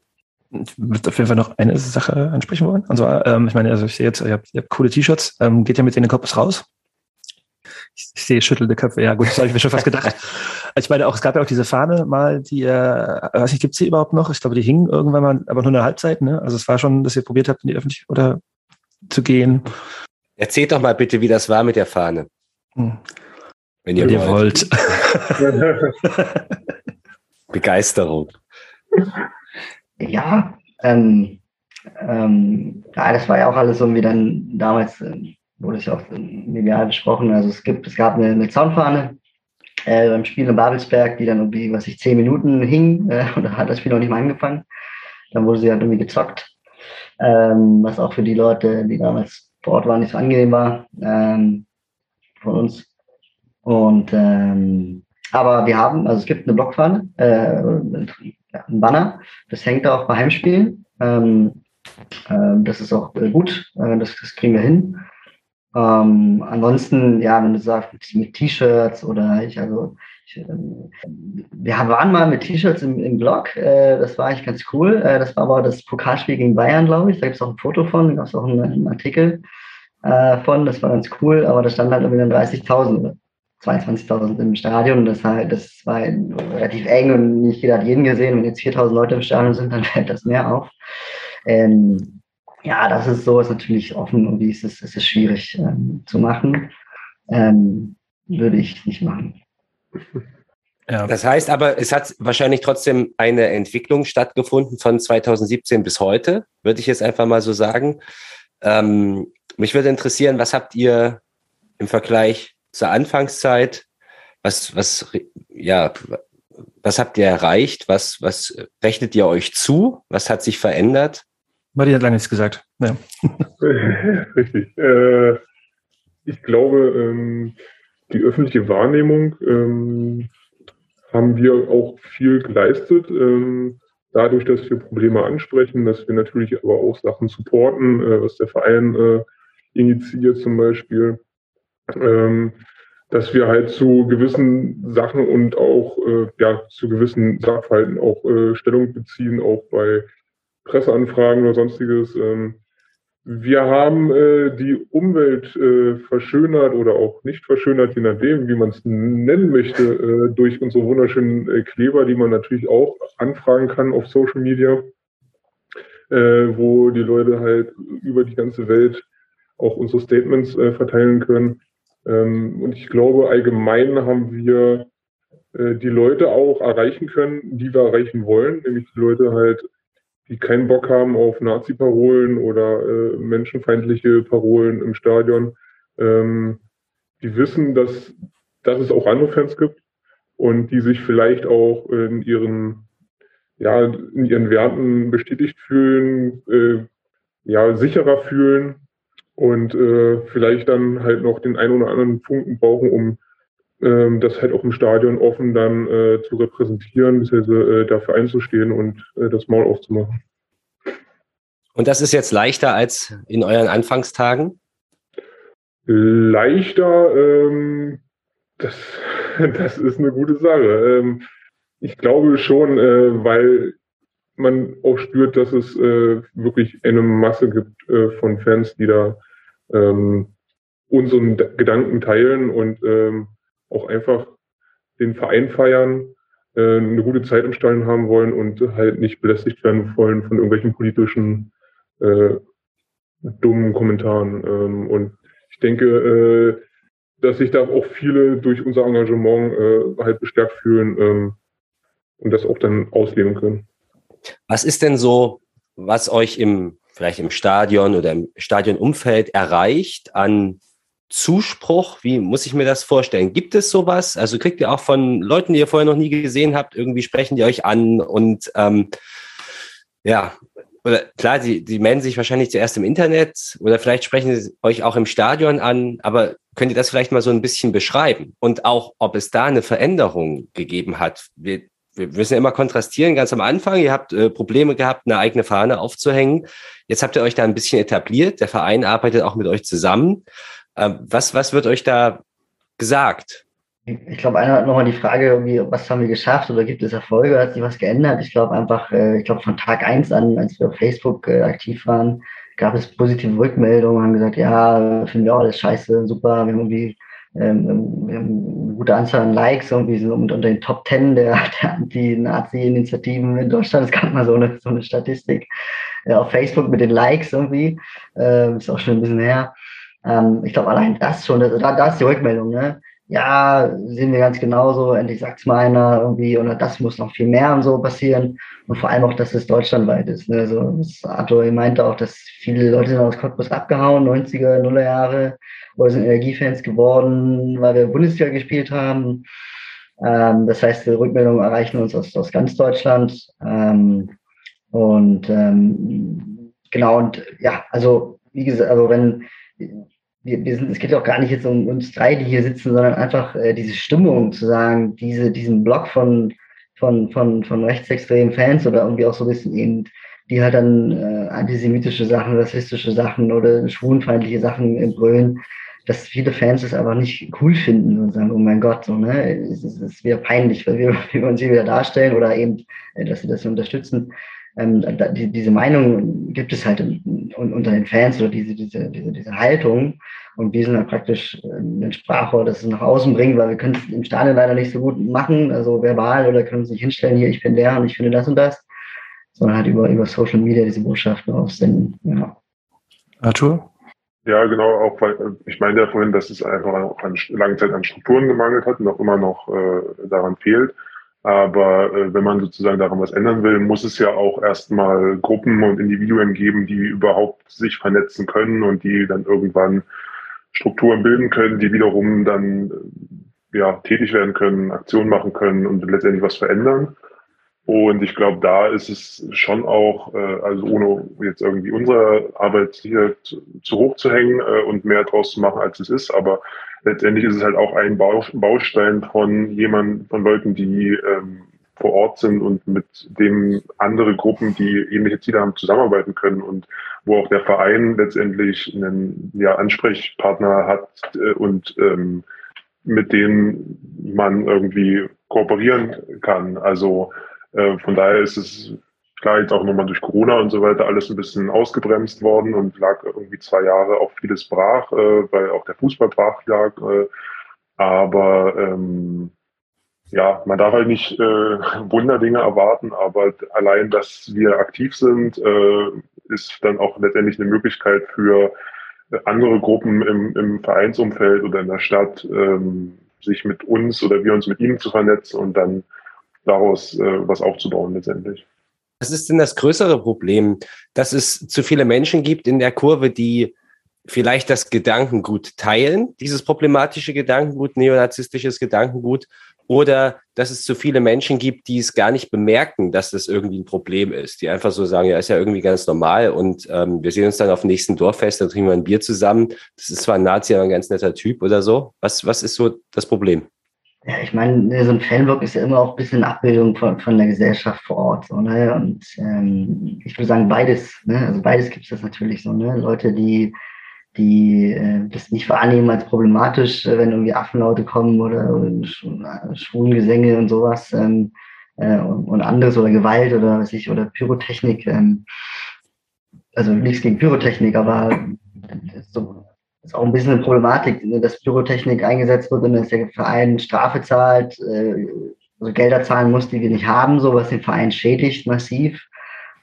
Ich würde auf jeden Fall noch eine Sache ansprechen wollen. Und zwar, ähm, ich meine, also ich sehe jetzt, ihr habt, ihr habt coole T-Shirts, ähm, geht ja mit denen in den Kopf raus. Ich, ich sehe schüttelnde Köpfe. Ja, gut, das habe ich mir schon fast gedacht. Ich meine auch, es gab ja auch diese Fahne mal, die, äh, weiß nicht, gibt's die überhaupt noch? Ich glaube, die hingen irgendwann mal, aber nur eine Halbzeit, ne? Also es war schon, dass ihr probiert habt, in die Öffentlichkeit oder zu gehen. Erzählt doch mal bitte, wie das war mit der Fahne. Hm. Wenn ihr, Wenn ihr wollt. Begeisterung. Ja, ähm, ähm, ja, das war ja auch alles so wie dann damals äh, wurde es ja auch medial besprochen. Also es gibt, es gab eine, eine Zaunfahne äh, beim Spiel in Babelsberg, die dann irgendwie, was ich, zehn Minuten hing, äh, und da hat das Spiel noch nicht mal angefangen. Dann wurde sie halt irgendwie gezockt. Ähm, was auch für die Leute, die damals vor Ort waren, nicht so angenehm war, ähm, von uns. Und ähm, aber wir haben, also es gibt eine Blockfahne, äh, ein Banner, das hängt auch bei Heimspielen. Ähm, äh, das ist auch äh, gut, äh, das, das kriegen wir hin. Ähm, ansonsten, ja, wenn du sagst, mit T-Shirts oder ich, also ich, ähm, wir waren mal mit T-Shirts im, im Blog, äh, das war eigentlich ganz cool. Äh, das war aber das Pokalspiel gegen Bayern, glaube ich. Da gibt es auch ein Foto von, da gab es auch einen, einen Artikel äh, von, das war ganz cool, aber da stand halt irgendwie dann 30.000 oder 22.000 im Stadion. Das, war, das war relativ eng und nicht jeder hat jeden gesehen. Wenn jetzt 4.000 Leute im Stadion sind, dann fällt das mehr auf. Ähm, ja, das ist so, ist natürlich offen und wie ist es, ist es schwierig ähm, zu machen. Ähm, würde ich nicht machen. Ja. Das heißt aber, es hat wahrscheinlich trotzdem eine Entwicklung stattgefunden von 2017 bis heute, würde ich jetzt einfach mal so sagen. Ähm, mich würde interessieren, was habt ihr im Vergleich zur Anfangszeit, was, was, ja, was habt ihr erreicht? Was, was rechnet ihr euch zu? Was hat sich verändert? Martin hat lange nichts gesagt. Ja. Richtig. Äh, ich glaube, ähm, die öffentliche Wahrnehmung ähm, haben wir auch viel geleistet. Ähm, dadurch, dass wir Probleme ansprechen, dass wir natürlich aber auch Sachen supporten, äh, was der Verein äh, initiiert zum Beispiel, ähm, dass wir halt zu gewissen Sachen und auch äh, ja, zu gewissen Sachverhalten auch äh, Stellung beziehen, auch bei Presseanfragen oder sonstiges. Ähm, wir haben äh, die Umwelt äh, verschönert oder auch nicht verschönert, je nachdem, wie man es nennen möchte, äh, durch unsere wunderschönen äh, Kleber, die man natürlich auch anfragen kann auf Social Media, äh, wo die Leute halt über die ganze Welt auch unsere Statements äh, verteilen können. Ähm, und ich glaube, allgemein haben wir äh, die Leute auch erreichen können, die wir erreichen wollen, nämlich die Leute halt die keinen Bock haben auf Nazi-Parolen oder äh, menschenfeindliche Parolen im Stadion. Ähm, die wissen, dass, dass es auch andere Fans gibt und die sich vielleicht auch in ihren, ja, in ihren Werten bestätigt fühlen, äh, ja, sicherer fühlen und äh, vielleicht dann halt noch den einen oder anderen Punkten brauchen, um ähm, das halt auch im Stadion offen dann äh, zu repräsentieren, beziehungsweise äh, dafür einzustehen und äh, das Maul aufzumachen. Und das ist jetzt leichter als in euren Anfangstagen? Leichter, ähm, das, das ist eine gute Sache. Ähm, ich glaube schon, äh, weil man auch spürt, dass es äh, wirklich eine Masse gibt äh, von Fans, die da ähm, unseren Gedanken teilen und ähm, auch einfach den Verein feiern, äh, eine gute Zeit im Stadion haben wollen und halt nicht belästigt werden wollen von irgendwelchen politischen äh, dummen Kommentaren. Ähm, und ich denke, äh, dass sich da auch viele durch unser Engagement äh, halt bestärkt fühlen ähm, und das auch dann ausleben können. Was ist denn so, was euch im vielleicht im Stadion oder im Stadionumfeld erreicht an Zuspruch? Wie muss ich mir das vorstellen? Gibt es sowas? Also kriegt ihr auch von Leuten, die ihr vorher noch nie gesehen habt, irgendwie sprechen die euch an und ähm, ja, oder klar, die, die melden sich wahrscheinlich zuerst im Internet oder vielleicht sprechen sie euch auch im Stadion an, aber könnt ihr das vielleicht mal so ein bisschen beschreiben? Und auch, ob es da eine Veränderung gegeben hat? Wir, wir müssen ja immer kontrastieren, ganz am Anfang, ihr habt äh, Probleme gehabt, eine eigene Fahne aufzuhängen. Jetzt habt ihr euch da ein bisschen etabliert, der Verein arbeitet auch mit euch zusammen. Ähm, was, was wird euch da gesagt? Ich glaube, einer hat nochmal die Frage, irgendwie, was haben wir geschafft oder gibt es Erfolge, hat sich was geändert? Ich glaube einfach, äh, ich glaube von Tag eins an, als wir auf Facebook äh, aktiv waren, gab es positive Rückmeldungen, haben gesagt, ja, finden wir alles scheiße, super, wir haben irgendwie ähm, wir haben eine gute Anzahl an Likes, irgendwie so unter den Top Ten der, der Anti-Nazi-Initiativen in Deutschland. Es gab mal so eine, so eine Statistik äh, auf Facebook mit den Likes irgendwie. Äh, ist auch schon ein bisschen her. Ähm, ich glaube, allein das schon, da, da ist die Rückmeldung, ne? Ja, sehen wir ganz genauso, endlich sagt's mal einer irgendwie, oder das muss noch viel mehr und so passieren. Und vor allem auch, dass es deutschlandweit ist. Ne? Also, das Arthur meinte auch, dass viele Leute sind aus Cottbus abgehauen, 90er, Nuller Jahre, oder sind Energiefans geworden, weil wir Bundesliga gespielt haben. Ähm, das heißt, die Rückmeldungen erreichen uns aus, aus ganz Deutschland. Ähm, und ähm, genau, und ja, also wie gesagt, also wenn wir, wir sind, es geht auch gar nicht jetzt um uns drei, die hier sitzen, sondern einfach äh, diese Stimmung zu sagen, diese, diesen Block von, von, von, von rechtsextremen Fans oder irgendwie auch so ein bisschen eben, die halt dann äh, antisemitische Sachen, rassistische Sachen oder schwulenfeindliche Sachen brüllen, dass viele Fans es einfach nicht cool finden und sagen, oh mein Gott, so, ne, es ist, es ist wieder peinlich, weil wir, wir uns hier wieder darstellen oder eben, äh, dass sie das unterstützen. Ähm, da, die, diese Meinung gibt es halt in, unter den Fans oder diese, diese, diese, diese Haltung. Und wir sind halt praktisch ein Sprachrohr, das es nach außen bringt, weil wir können es im Stadion leider nicht so gut machen, also verbal oder können uns nicht hinstellen, hier, ich bin der und ich finde das und das, sondern halt über, über Social Media diese Botschaften aussenden. Ja. Arthur? Ja, genau, auch weil ich meine ja vorhin, dass es einfach auch an lange Zeit an Strukturen gemangelt hat und auch immer noch äh, daran fehlt. Aber äh, wenn man sozusagen daran was ändern will, muss es ja auch erstmal Gruppen und Individuen geben, die überhaupt sich vernetzen können und die dann irgendwann Strukturen bilden können, die wiederum dann äh, ja, tätig werden können, Aktionen machen können und letztendlich was verändern. Und ich glaube, da ist es schon auch, äh, also ohne jetzt irgendwie unsere Arbeit hier zu, zu hoch zu hängen äh, und mehr draus zu machen, als es ist, aber letztendlich ist es halt auch ein Baustein von jemand, von Leuten, die ähm, vor Ort sind und mit dem andere Gruppen, die ähnliche Ziele haben, zusammenarbeiten können und wo auch der Verein letztendlich einen ja, Ansprechpartner hat äh, und ähm, mit denen man irgendwie kooperieren kann. Also äh, von daher ist es klar jetzt auch nochmal durch Corona und so weiter alles ein bisschen ausgebremst worden und lag irgendwie zwei Jahre auch vieles brach, äh, weil auch der Fußball brach lag. Äh, aber ähm, ja, man darf halt nicht äh, Wunderdinge erwarten, aber allein, dass wir aktiv sind, äh, ist dann auch letztendlich eine Möglichkeit für andere Gruppen im, im Vereinsumfeld oder in der Stadt, ähm, sich mit uns oder wir uns mit ihnen zu vernetzen und dann daraus äh, was aufzubauen letztendlich. Was ist denn das größere Problem, dass es zu viele Menschen gibt in der Kurve, die vielleicht das Gedankengut teilen, dieses problematische Gedankengut, neonazistisches Gedankengut, oder dass es zu viele Menschen gibt, die es gar nicht bemerken, dass das irgendwie ein Problem ist, die einfach so sagen, ja, ist ja irgendwie ganz normal und ähm, wir sehen uns dann auf dem nächsten Dorffest, dann trinken wir ein Bier zusammen. Das ist zwar ein Nazi, aber ein ganz netter Typ oder so. Was, was ist so das Problem? Ja, ich meine, so ein Fanblock ist ja immer auch ein bisschen Abbildung von, von der Gesellschaft vor Ort. So, ne? Und ähm, ich würde sagen, beides, ne? Also beides gibt es das natürlich so, ne? Leute, die, die äh, das nicht wahrnehmen als problematisch, äh, wenn irgendwie Affenlaute kommen oder, oder Schwulengesänge und sowas ähm, äh, und, anderes oder Gewalt oder was ich, oder Pyrotechnik. Ähm, also nichts gegen Pyrotechnik, aber ist auch ein bisschen eine Problematik, ne, dass Pyrotechnik eingesetzt wird und dass der Verein Strafe zahlt, äh, also Gelder zahlen muss, die wir nicht haben, so was den Verein schädigt massiv.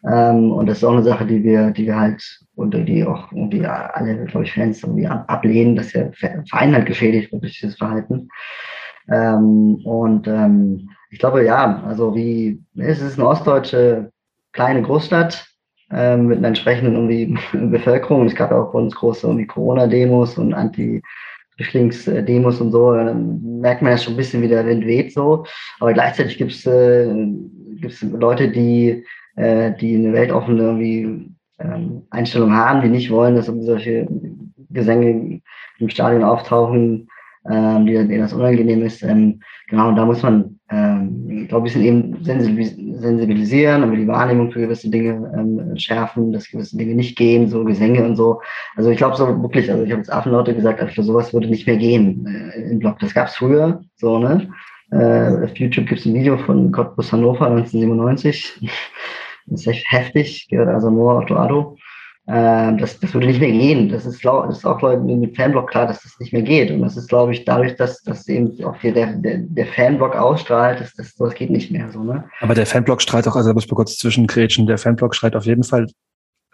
Ähm, und das ist auch eine Sache, die wir, die wir halt und die auch irgendwie alle, glaube ich, Fans irgendwie ablehnen, dass der Verein halt geschädigt wird durch dieses Verhalten. Ähm, und ähm, ich glaube, ja, also wie es ist eine ostdeutsche kleine Großstadt, ähm, mit einer entsprechenden irgendwie Bevölkerung. Es gab auch bei uns große irgendwie Corona-Demos und Anti-Flüchtlings-Demos und so. Dann merkt man ja schon ein bisschen, wie der Wind weht so. Aber gleichzeitig gibt es äh, Leute, die, äh, die eine weltoffene irgendwie, ähm, Einstellung haben, die nicht wollen, dass solche Gesänge im Stadion auftauchen, ähm, die, denen das unangenehm ist. Ähm, genau, da muss man ähm, glaube ich, sind eben sensibilisieren, aber die Wahrnehmung für gewisse Dinge ähm, schärfen, dass gewisse Dinge nicht gehen, so Gesänge und so. Also ich glaube so wirklich, also ich habe jetzt Affenleute gesagt, also für sowas würde nicht mehr gehen äh, im Blog. Das gab es früher, so, ne? Äh, auf YouTube gibt es ein Video von Cottbus Hannover 1997. das ist echt heftig, gehört also nur Otto Addo. Ähm, das, das würde nicht mehr gehen. Das ist, das ist auch Leuten mit Fanblock klar, dass das nicht mehr geht. Und das ist, glaube ich, dadurch, dass, dass eben auch hier der, der, der Fanblock ausstrahlt, dass das, das geht nicht mehr so. Ne? Aber der Fanblock strahlt auch, also da muss man kurz zwischengrätschen, der Fanblock schreit auf jeden Fall,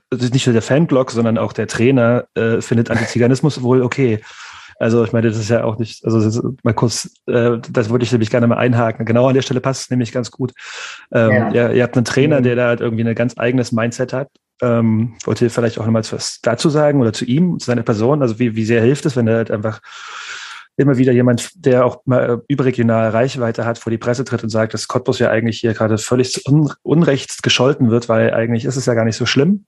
also nicht nur der Fanblock, sondern auch der Trainer äh, findet Antiziganismus wohl okay. Also ich meine, das ist ja auch nicht, also mal kurz, äh, das würde ich nämlich gerne mal einhaken. Genau an der Stelle passt es nämlich ganz gut. Ähm, ja. ihr, ihr habt einen Trainer, mhm. der da halt irgendwie ein ganz eigenes Mindset hat ähm, wollt ihr vielleicht auch nochmal was dazu sagen oder zu ihm, zu seiner Person? Also wie, wie sehr hilft es, wenn er halt einfach immer wieder jemand, der auch mal äh, überregionale Reichweite hat, vor die Presse tritt und sagt, dass Cottbus ja eigentlich hier gerade völlig un unrechts gescholten wird, weil eigentlich ist es ja gar nicht so schlimm.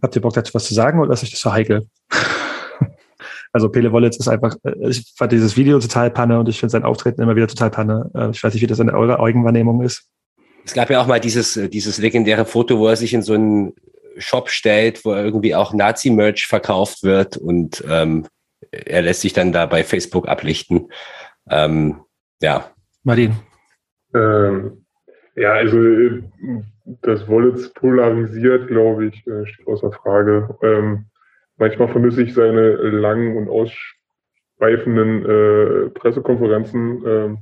Habt ihr Bock dazu was zu sagen oder ist euch das so heikel? also Pele Wollitz ist einfach, äh, ich fand dieses Video total Panne und ich finde sein Auftreten immer wieder total Panne. Äh, ich weiß nicht, wie das in eurer Augenwahrnehmung ist. Es gab ja auch mal dieses, dieses legendäre Foto, wo er sich in so einen Shop stellt, wo irgendwie auch Nazi-Merch verkauft wird und ähm, er lässt sich dann da bei Facebook ablichten. Ähm, ja. Martin. Ähm, Ja, also das Wollitz polarisiert, glaube ich, äh, steht außer Frage. Ähm, manchmal vermisse ich seine langen und ausschweifenden äh, Pressekonferenzen, äh,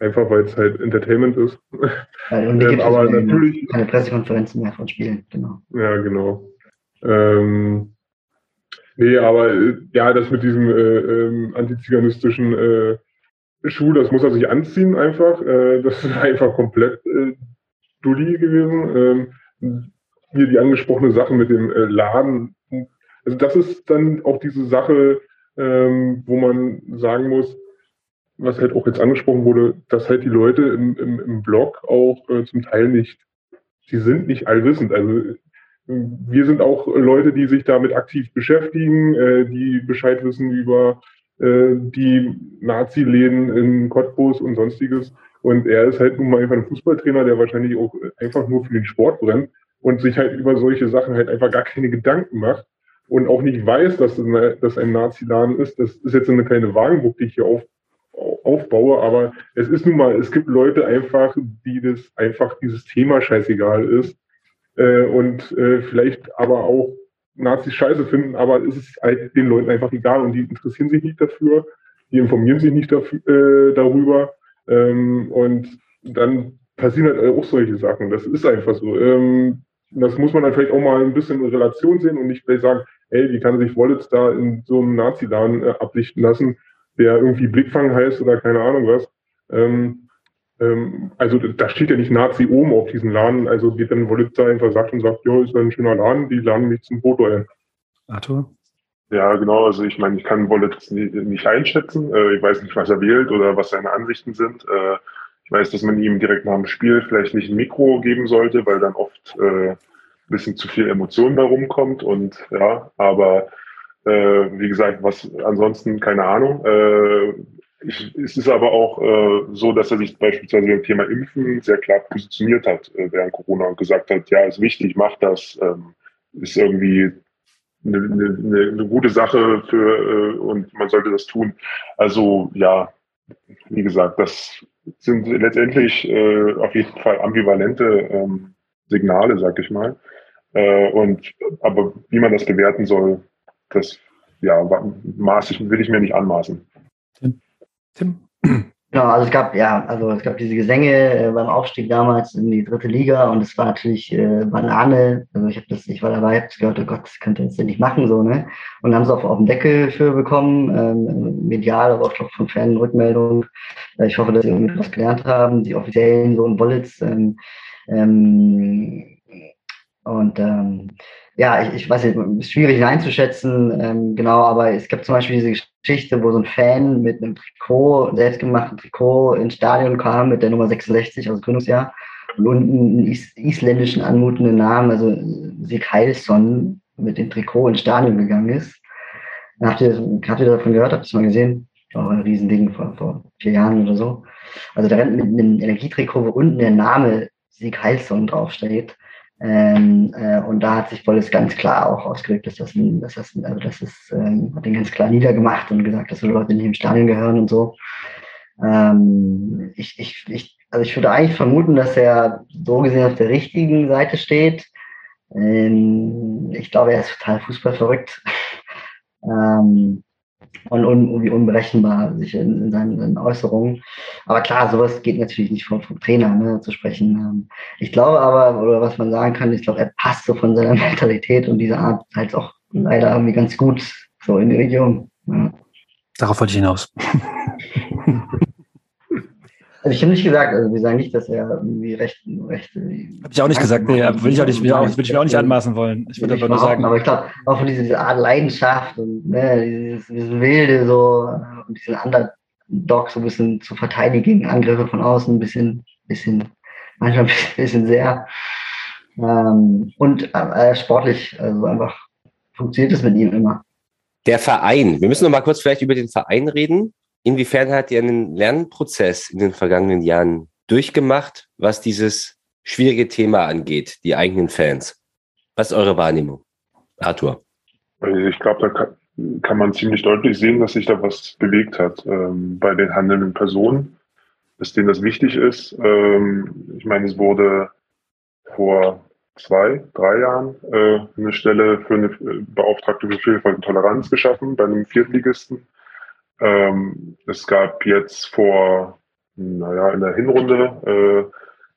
einfach weil es halt Entertainment ist. Ja, und ähm, aber natürlich keine Pressekonferenzen mehr von Spielen, genau. Ja, genau. Ähm, nee, aber äh, ja, das mit diesem äh, ähm, antiziganistischen äh, Schuh, das muss er sich anziehen einfach. Äh, das ist einfach komplett äh, dulli gewesen. Ähm, hier die angesprochene Sache mit dem äh, Laden. Also das ist dann auch diese Sache, ähm, wo man sagen muss, was halt auch jetzt angesprochen wurde, dass halt die Leute im, im, im Blog auch äh, zum Teil nicht, sie sind nicht allwissend. Also wir sind auch Leute, die sich damit aktiv beschäftigen, äh, die Bescheid wissen über äh, die Nazi-Läden in Cottbus und sonstiges. Und er ist halt nun mal einfach ein Fußballtrainer, der wahrscheinlich auch einfach nur für den Sport brennt und sich halt über solche Sachen halt einfach gar keine Gedanken macht und auch nicht weiß, dass das ein Nazi-Laden ist. Das ist jetzt eine kleine Wagenburg, die ich hier auf, aufbaue, aber es ist nun mal, es gibt Leute einfach, die das einfach dieses Thema scheißegal ist äh, und äh, vielleicht aber auch Nazis scheiße finden, aber es ist halt den Leuten einfach egal und die interessieren sich nicht dafür, die informieren sich nicht dafür, äh, darüber ähm, und dann passieren halt auch solche Sachen. Das ist einfach so. Ähm, das muss man dann vielleicht auch mal ein bisschen in Relation sehen und nicht vielleicht sagen, ey, wie kann sich Wallets da in so einem Nazi-Laden äh, ablichten lassen, der irgendwie Blickfang heißt oder keine Ahnung was. Ähm, ähm, also da steht ja nicht Nazi oben auf diesen Laden, also geht dann da einfach sagt und sagt, ja, ist ein schöner Laden, die laden mich zum Foto ein. Arthur? Ja, genau. Also ich meine, ich kann Wallets nicht, einschätzen. Äh, ich weiß nicht, was er wählt oder was seine Ansichten sind. Äh, ich weiß, dass man ihm direkt nach dem Spiel vielleicht nicht ein Mikro geben sollte, weil dann oft äh, ein bisschen zu viel Emotion da rumkommt. Und ja, aber äh, wie gesagt, was ansonsten keine Ahnung. Äh, ich, es ist aber auch äh, so, dass er sich beispielsweise beim Thema Impfen sehr klar positioniert hat äh, während Corona und gesagt hat, ja, ist wichtig, macht das, ähm, ist irgendwie eine, eine, eine gute Sache für äh, und man sollte das tun. Also ja, wie gesagt, das sind letztendlich äh, auf jeden Fall ambivalente ähm, Signale, sag ich mal. Äh, und aber wie man das bewerten soll, das ja maß ich, will ich mir nicht anmaßen. Tim? Genau, also es gab, ja, also es gab diese Gesänge äh, beim Aufstieg damals in die dritte Liga und es war natürlich äh, Banane. Also ich habe das, ich war dabei, hab gehört, oh Gott, das könnte jetzt nicht machen, so, ne? Und dann haben sie auch auf den Deckel für bekommen, ähm, medial, aber auch von Fanrückmeldungen. Äh, ich hoffe, dass sie irgendwie was gelernt haben, die offiziellen so ein Bullets. Ähm, ähm, und ähm, ja, ich, ich weiß nicht, ist schwierig einzuschätzen, ähm, genau, aber es gibt zum Beispiel diese Geschichte, wo so ein Fan mit einem Trikot, selbstgemachten Trikot ins Stadion kam mit der Nummer 66, also Gründungsjahr, und unten einen is isländischen anmutenden Namen, also Sieg Heilsson, mit dem Trikot ins Stadion gegangen ist. Habt ihr, habt ihr davon gehört? Habt ihr das mal gesehen? Auch ein Riesending vor, vor vier Jahren oder so. Also der rennt mit einem Energietrikot, wo unten der Name Sieg Heilsson draufsteht. Ähm, äh, und da hat sich Wallace ganz klar auch ausgedrückt, dass das, ein, dass das, also das ist, ähm, hat ihn ganz klar niedergemacht und gesagt, dass so Leute nicht im Stadion gehören und so. Ähm, ich, ich, ich, also ich würde eigentlich vermuten, dass er so gesehen auf der richtigen Seite steht. Ähm, ich glaube, er ist total fußballverrückt. ähm, und irgendwie unberechenbar sich in, in seinen, in Äußerungen. Aber klar, sowas geht natürlich nicht vom, vom Trainer ne, zu sprechen. Ähm, ich glaube aber, oder was man sagen kann, ich glaube, er passt so von seiner Mentalität und dieser Art halt auch leider irgendwie ganz gut so in die Region. Ja. Darauf wollte ich hinaus. Also ich habe nicht gesagt, also wir sagen nicht, dass er irgendwie recht, recht Habe ich auch nicht gesagt, nee, will ich auch nicht, will, auch, will ich mir auch nicht anmaßen wollen. Ich würde aber nur sagen. Aber ich glaube, auch von dieser Art Leidenschaft und ne, dieses, dieses Wilde so und diesen Underdog so ein bisschen zu verteidigen, Angriffe von außen, ein bisschen, bisschen, manchmal ein bisschen sehr. Ähm, und äh, sportlich, also einfach funktioniert es mit ihm immer. Der Verein, wir müssen noch mal kurz vielleicht über den Verein reden. Inwiefern hat ihr einen Lernprozess in den vergangenen Jahren durchgemacht, was dieses schwierige Thema angeht, die eigenen Fans? Was ist eure Wahrnehmung? Arthur. Also ich glaube, da kann, kann, man ziemlich deutlich sehen, dass sich da was bewegt hat ähm, bei den handelnden Personen. dass denen das wichtig ist. Ähm, ich meine, es wurde vor zwei, drei Jahren äh, eine Stelle für eine Beauftragte für Vielfalt und Toleranz geschaffen bei einem Viertligisten. Ähm, es gab jetzt vor, naja, in der Hinrunde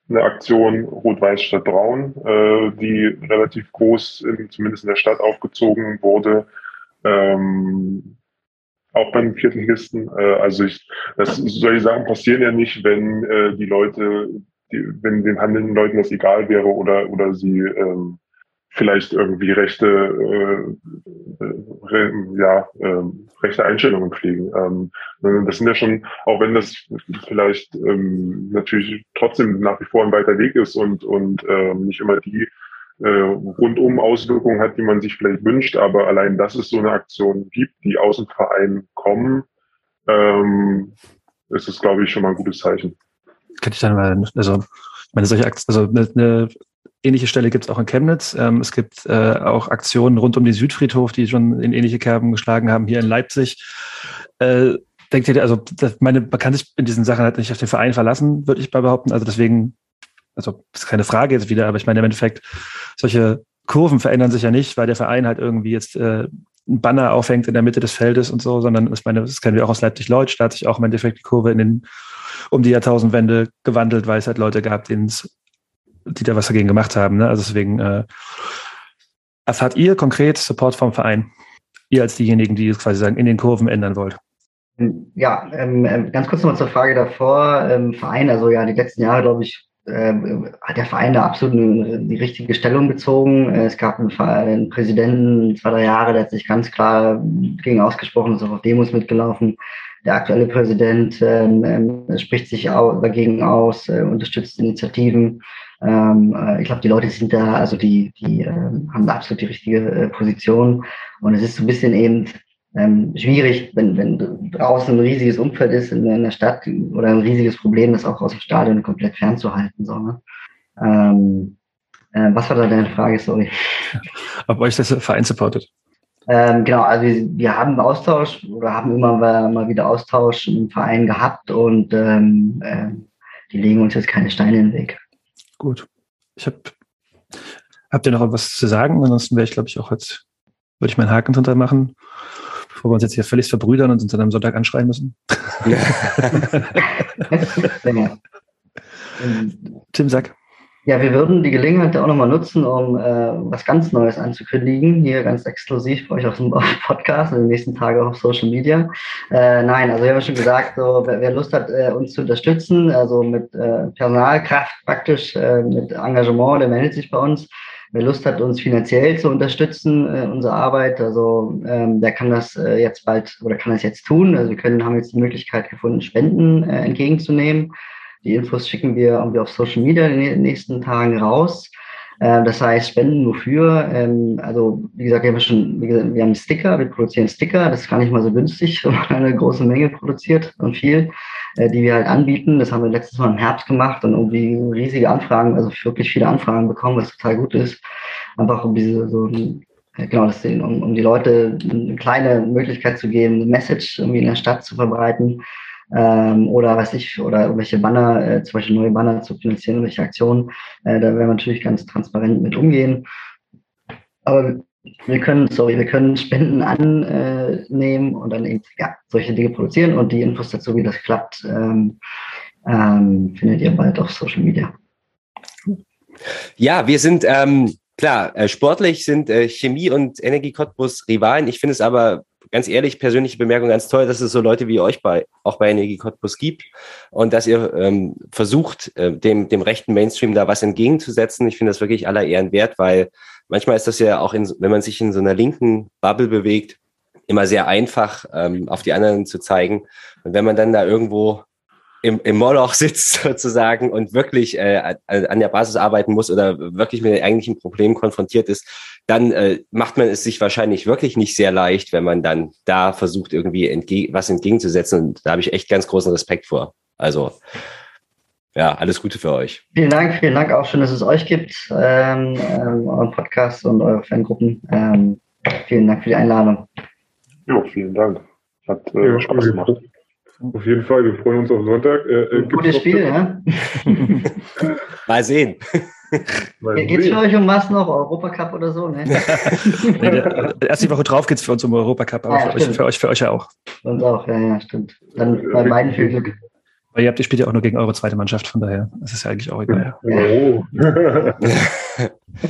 äh, eine Aktion Rot-Weiß statt Braun, äh, die relativ groß, in, zumindest in der Stadt aufgezogen wurde. Ähm, auch beim Viertligisten. Äh, also ich, das solche Sachen passieren ja nicht, wenn äh, die Leute die, wenn den handelnden Leuten das egal wäre oder, oder sie ähm, vielleicht irgendwie rechte, äh, re, ja, äh, rechte Einstellungen pflegen. Ähm, das sind ja schon, auch wenn das vielleicht ähm, natürlich trotzdem nach wie vor ein weiter Weg ist und, und ähm, nicht immer die äh, rundum Auswirkungen hat, die man sich vielleicht wünscht, aber allein, dass es so eine Aktion gibt, die aus dem Verein kommen, ähm, ist es, glaube ich, schon mal ein gutes Zeichen könnte ich dann mal, also meine solche Aktion, also eine ähnliche Stelle gibt es auch in Chemnitz. Ähm, es gibt äh, auch Aktionen rund um den Südfriedhof, die schon in ähnliche Kerben geschlagen haben, hier in Leipzig. Äh, denkt ihr, also meine, man kann sich in diesen Sachen halt nicht auf den Verein verlassen, würde ich mal behaupten. Also deswegen, also ist keine Frage jetzt wieder, aber ich meine im Endeffekt, solche Kurven verändern sich ja nicht, weil der Verein halt irgendwie jetzt äh, ein Banner aufhängt in der Mitte des Feldes und so, sondern ich meine, das kennen wir auch aus Leipzig-Leutsch, da hat sich auch im Endeffekt die Kurve in den um die Jahrtausendwende gewandelt, weil es halt Leute gab, die da was dagegen gemacht haben. Ne? Also deswegen äh, erfahrt ihr konkret Support vom Verein? Ihr als diejenigen, die es quasi sagen, in den Kurven ändern wollt. Ja, ähm, ähm ganz kurz nochmal zur Frage davor. Ähm, Verein, also ja, die letzten Jahre, glaube ich, äh, hat der Verein da absolut eine, die richtige Stellung bezogen. Es gab einen, einen, Präsidenten, zwei, drei Jahre, der hat sich ganz klar gegen ausgesprochen, ist auch auf Demos mitgelaufen. Der aktuelle Präsident ähm, ähm, spricht sich auch dagegen aus, äh, unterstützt Initiativen. Ähm, äh, ich glaube, die Leute sind da, also die, die äh, haben da absolut die richtige äh, Position. Und es ist so ein bisschen eben ähm, schwierig, wenn, wenn draußen ein riesiges Umfeld ist in, in der Stadt oder ein riesiges Problem, das auch aus dem Stadion komplett fernzuhalten. So, ne? ähm, äh, was war da deine Frage? Sorry. Ob euch das Verein supportet? Ähm, genau, also wir, wir haben Austausch oder haben immer mal wieder Austausch im Verein gehabt und ähm, äh, die legen uns jetzt keine Steine in den Weg. Gut. Ich habe Habt ihr noch was zu sagen? Ansonsten wäre ich, glaube ich, auch jetzt, würde ich meinen Haken drunter machen, bevor wir uns jetzt hier völlig verbrüdern und uns dann am Sonntag anschreien müssen. Tim, sag. Ja, wir würden die Gelegenheit auch nochmal nutzen, um äh, was ganz Neues anzukündigen, hier ganz exklusiv für euch auf dem Podcast in den nächsten Tagen auf Social Media. Äh, nein, also wir haben schon gesagt, so, wer, wer Lust hat, äh, uns zu unterstützen, also mit äh, Personalkraft praktisch, äh, mit Engagement, der meldet sich bei uns. Wer Lust hat, uns finanziell zu unterstützen, äh, unsere Arbeit, also ähm, der kann das äh, jetzt bald oder kann das jetzt tun. Also wir können, haben jetzt die Möglichkeit gefunden, Spenden äh, entgegenzunehmen. Die Infos schicken wir irgendwie auf Social Media in den nächsten Tagen raus. Ähm, das heißt, Spenden wofür? Ähm, also, wie gesagt, wir haben schon, wir haben Sticker, wir produzieren Sticker, das ist gar nicht mal so günstig, wenn man eine große Menge produziert und viel, äh, die wir halt anbieten. Das haben wir letztes Mal im Herbst gemacht und irgendwie riesige Anfragen, also wirklich viele Anfragen bekommen, was total gut ist. Einfach um diese, so, genau, das, um, um die Leute eine kleine Möglichkeit zu geben, eine Message irgendwie in der Stadt zu verbreiten ähm, oder was ich, oder irgendwelche Banner, äh, zum Beispiel neue Banner zu finanzieren, welche Aktionen, äh, da werden wir natürlich ganz transparent mit umgehen. Aber wir können, sorry, wir können Spenden annehmen und dann eben ja, solche Dinge produzieren und die Infos dazu, wie das klappt, ähm, ähm, findet ihr bald auf Social Media. Ja, wir sind ähm, klar, äh, sportlich sind äh, Chemie und Energie Cottbus Rivalen. Ich finde es aber ganz ehrlich, persönliche Bemerkung, ganz toll, dass es so Leute wie euch bei, auch bei Energie Cottbus gibt und dass ihr ähm, versucht, äh, dem, dem rechten Mainstream da was entgegenzusetzen. Ich finde das wirklich aller Ehren wert, weil manchmal ist das ja auch, in, wenn man sich in so einer linken Bubble bewegt, immer sehr einfach, ähm, auf die anderen zu zeigen. Und wenn man dann da irgendwo im, im Moloch sitzt sozusagen und wirklich äh, an der Basis arbeiten muss oder wirklich mit den eigentlichen Problemen konfrontiert ist, dann äh, macht man es sich wahrscheinlich wirklich nicht sehr leicht, wenn man dann da versucht, irgendwie entge was entgegenzusetzen. Und da habe ich echt ganz großen Respekt vor. Also ja, alles Gute für euch. Vielen Dank, vielen Dank auch schön, dass es euch gibt, ähm, ähm, euren Podcast und eure Fangruppen. Ähm, vielen Dank für die Einladung. Ja, vielen Dank. Hat äh, ja, Spaß gemacht. Auf jeden Fall, wir freuen uns auf Sonntag. Äh, äh, Gutes Spiel, ja? Mal sehen. Geht es für euch um was noch? Europacup oder so? Ne? Nee, der, erst die Woche drauf geht's für uns um Europacup, aber Ah, ja, für, euch, für, euch, für euch ja auch. Uns auch, ja, ja, stimmt. Dann bei beiden viel Glück. Weil ihr habt, ihr spielt ja auch nur gegen eure zweite Mannschaft, von daher. Das ist ja eigentlich auch egal. Oh.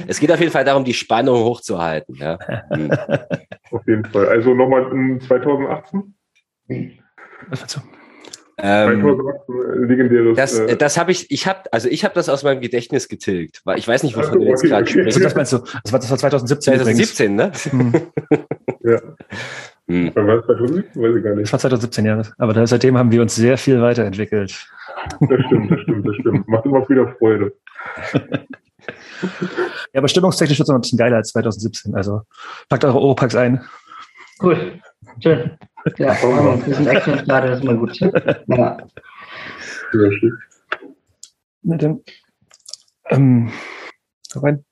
Es geht auf jeden Fall darum, die Spannung hochzuhalten. Ja. Auf jeden Fall. Also nochmal in 2018? Was dazu? Ähm, 2018, äh, legendäres. das äh, das habe ich, ich habe, also ich habe das aus meinem Gedächtnis getilgt, weil ich weiß nicht, wovon Ach so, du jetzt okay, gerade okay. Also, sprichst. das meinst du? Das war, das war 2017 übrigens. 2017, ne? Hm, ja. Hm. Wann war es 2017? Weiß ich gar Das nicht. war 2017, ja. Aber da, seitdem haben wir uns sehr viel weiterentwickelt. Das stimmt, das stimmt, das stimmt. Macht immer wieder Freude. Ja, aber stimmungstechnisch wird es noch ein bisschen geiler als 2017. Also packt eure Europacks ein. Cool. Schön. Ja, bisschen Action im Stadion ist immer gut. Ja. Sehr schön. Na dann, ähm, rein.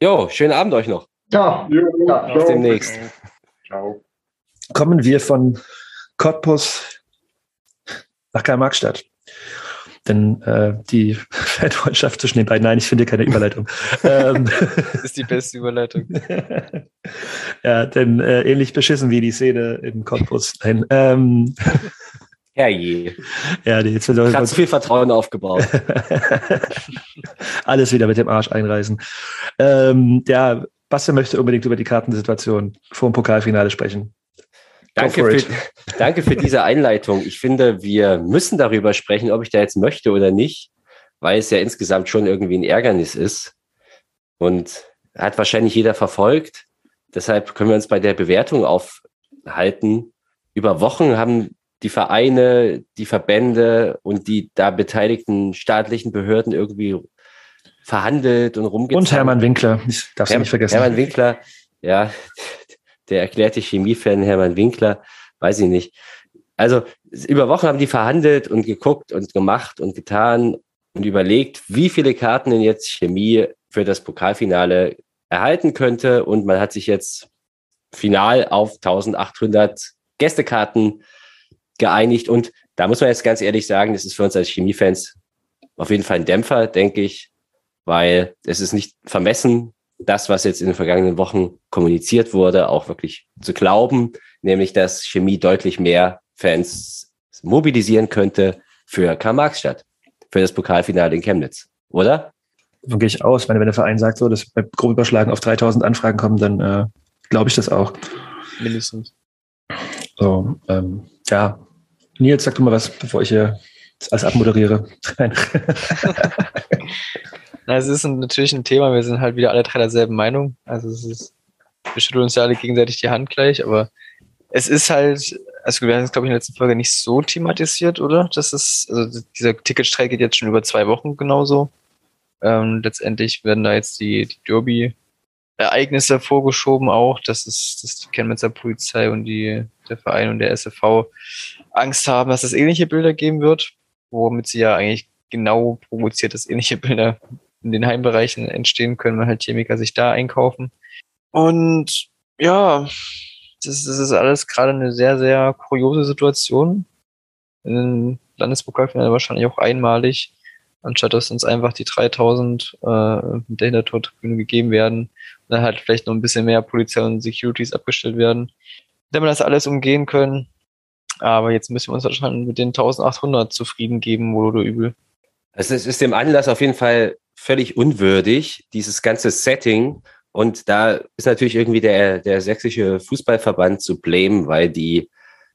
Jo, schönen Abend euch noch. Ciao. Jo, Ja, ciao. Bis demnächst. Ciao. kommen wir von Cottbus nach Karl-Marx-Stadt. Denn äh, die Fanfreundschaft zwischen den beiden, nein, ich finde keine Überleitung. ähm, Das ist die beste Überleitung. ja, denn äh, ähnlich beschissen wie die Szene in Cottbus. Nein, ähm, Herrje. ja, die jetzt Ich habe zu viel Vertrauen aufgebaut. alles wieder mit dem Arsch einreißen. Ähm, ja, Bastian möchte unbedingt über die Kartensituation vor dem Pokalfinale sprechen. Danke für, danke für diese Einleitung. Ich finde, wir müssen darüber sprechen, ob ich da jetzt möchte oder nicht, weil es ja insgesamt schon irgendwie ein Ärgernis ist. Und hat wahrscheinlich jeder verfolgt. Deshalb können wir uns bei der Bewertung aufhalten. Über Wochen haben die Vereine, die Verbände und die da beteiligten staatlichen Behörden irgendwie verhandelt und rumgezogen. Und Hermann Winkler, ich darf Herr, nicht vergessen. Hermann Winkler, ja, der erklärte Chemiefan Hermann Winkler, weiß ich nicht. Also über Wochen haben die verhandelt und geguckt und gemacht und getan und überlegt, wie viele Karten denn jetzt Chemie für das Pokalfinale erhalten könnte. Und man hat sich jetzt final auf 1800 Gästekarten geeinigt. Und da muss man jetzt ganz ehrlich sagen, das ist für uns als Chemiefans auf jeden Fall ein Dämpfer, denke ich, weil es ist nicht vermessen, das, was jetzt in den vergangenen Wochen kommuniziert wurde, auch wirklich zu glauben, nämlich dass Chemie deutlich mehr Fans mobilisieren könnte für Karl-Marx-Stadt, für das Pokalfinale in Chemnitz, oder? Davon gehe ich aus. Ich meine, wenn der Verein sagt, so, dass bei grob überschlagen auf 3000 Anfragen kommen, dann äh, glaube ich das auch. Mindestens. So, ähm, ja. Nils, sag du mal was, bevor ich hier das alles abmoderiere. Nein. Es ist ein, natürlich ein Thema, wir sind halt wieder alle drei derselben Meinung. Also es ist, wir schütteln uns ja alle gegenseitig die Hand gleich, aber es ist halt, also wir haben es, glaube ich, in der letzten Folge nicht so thematisiert, oder? Das ist, also dieser Ticketstreik geht jetzt schon über zwei Wochen genauso. Ähm, letztendlich werden da jetzt die, die Derby-Ereignisse vorgeschoben auch, dass es, dass die Chemnitzer Polizei und die, der Verein und der SFV Angst haben, dass es ähnliche Bilder geben wird, womit sie ja eigentlich genau provoziert, dass ähnliche Bilder in den Heimbereichen entstehen können, weil halt Chemiker sich da einkaufen. Und ja, das, das ist alles gerade eine sehr, sehr kuriose Situation. Im Landespokalfinale wahrscheinlich auch einmalig, anstatt dass uns einfach die 3000 äh, der Hintertortribüne gegeben werden und dann halt vielleicht noch ein bisschen mehr Polizei und Securities abgestellt werden, damit wir das alles umgehen können. Aber jetzt müssen wir uns wahrscheinlich mit den 1800 zufrieden geben, wohl oder übel. Also es ist dem Anlass auf jeden Fall völlig unwürdig, dieses ganze Setting. Und da ist natürlich irgendwie der, der sächsische Fußballverband zu blame, weil die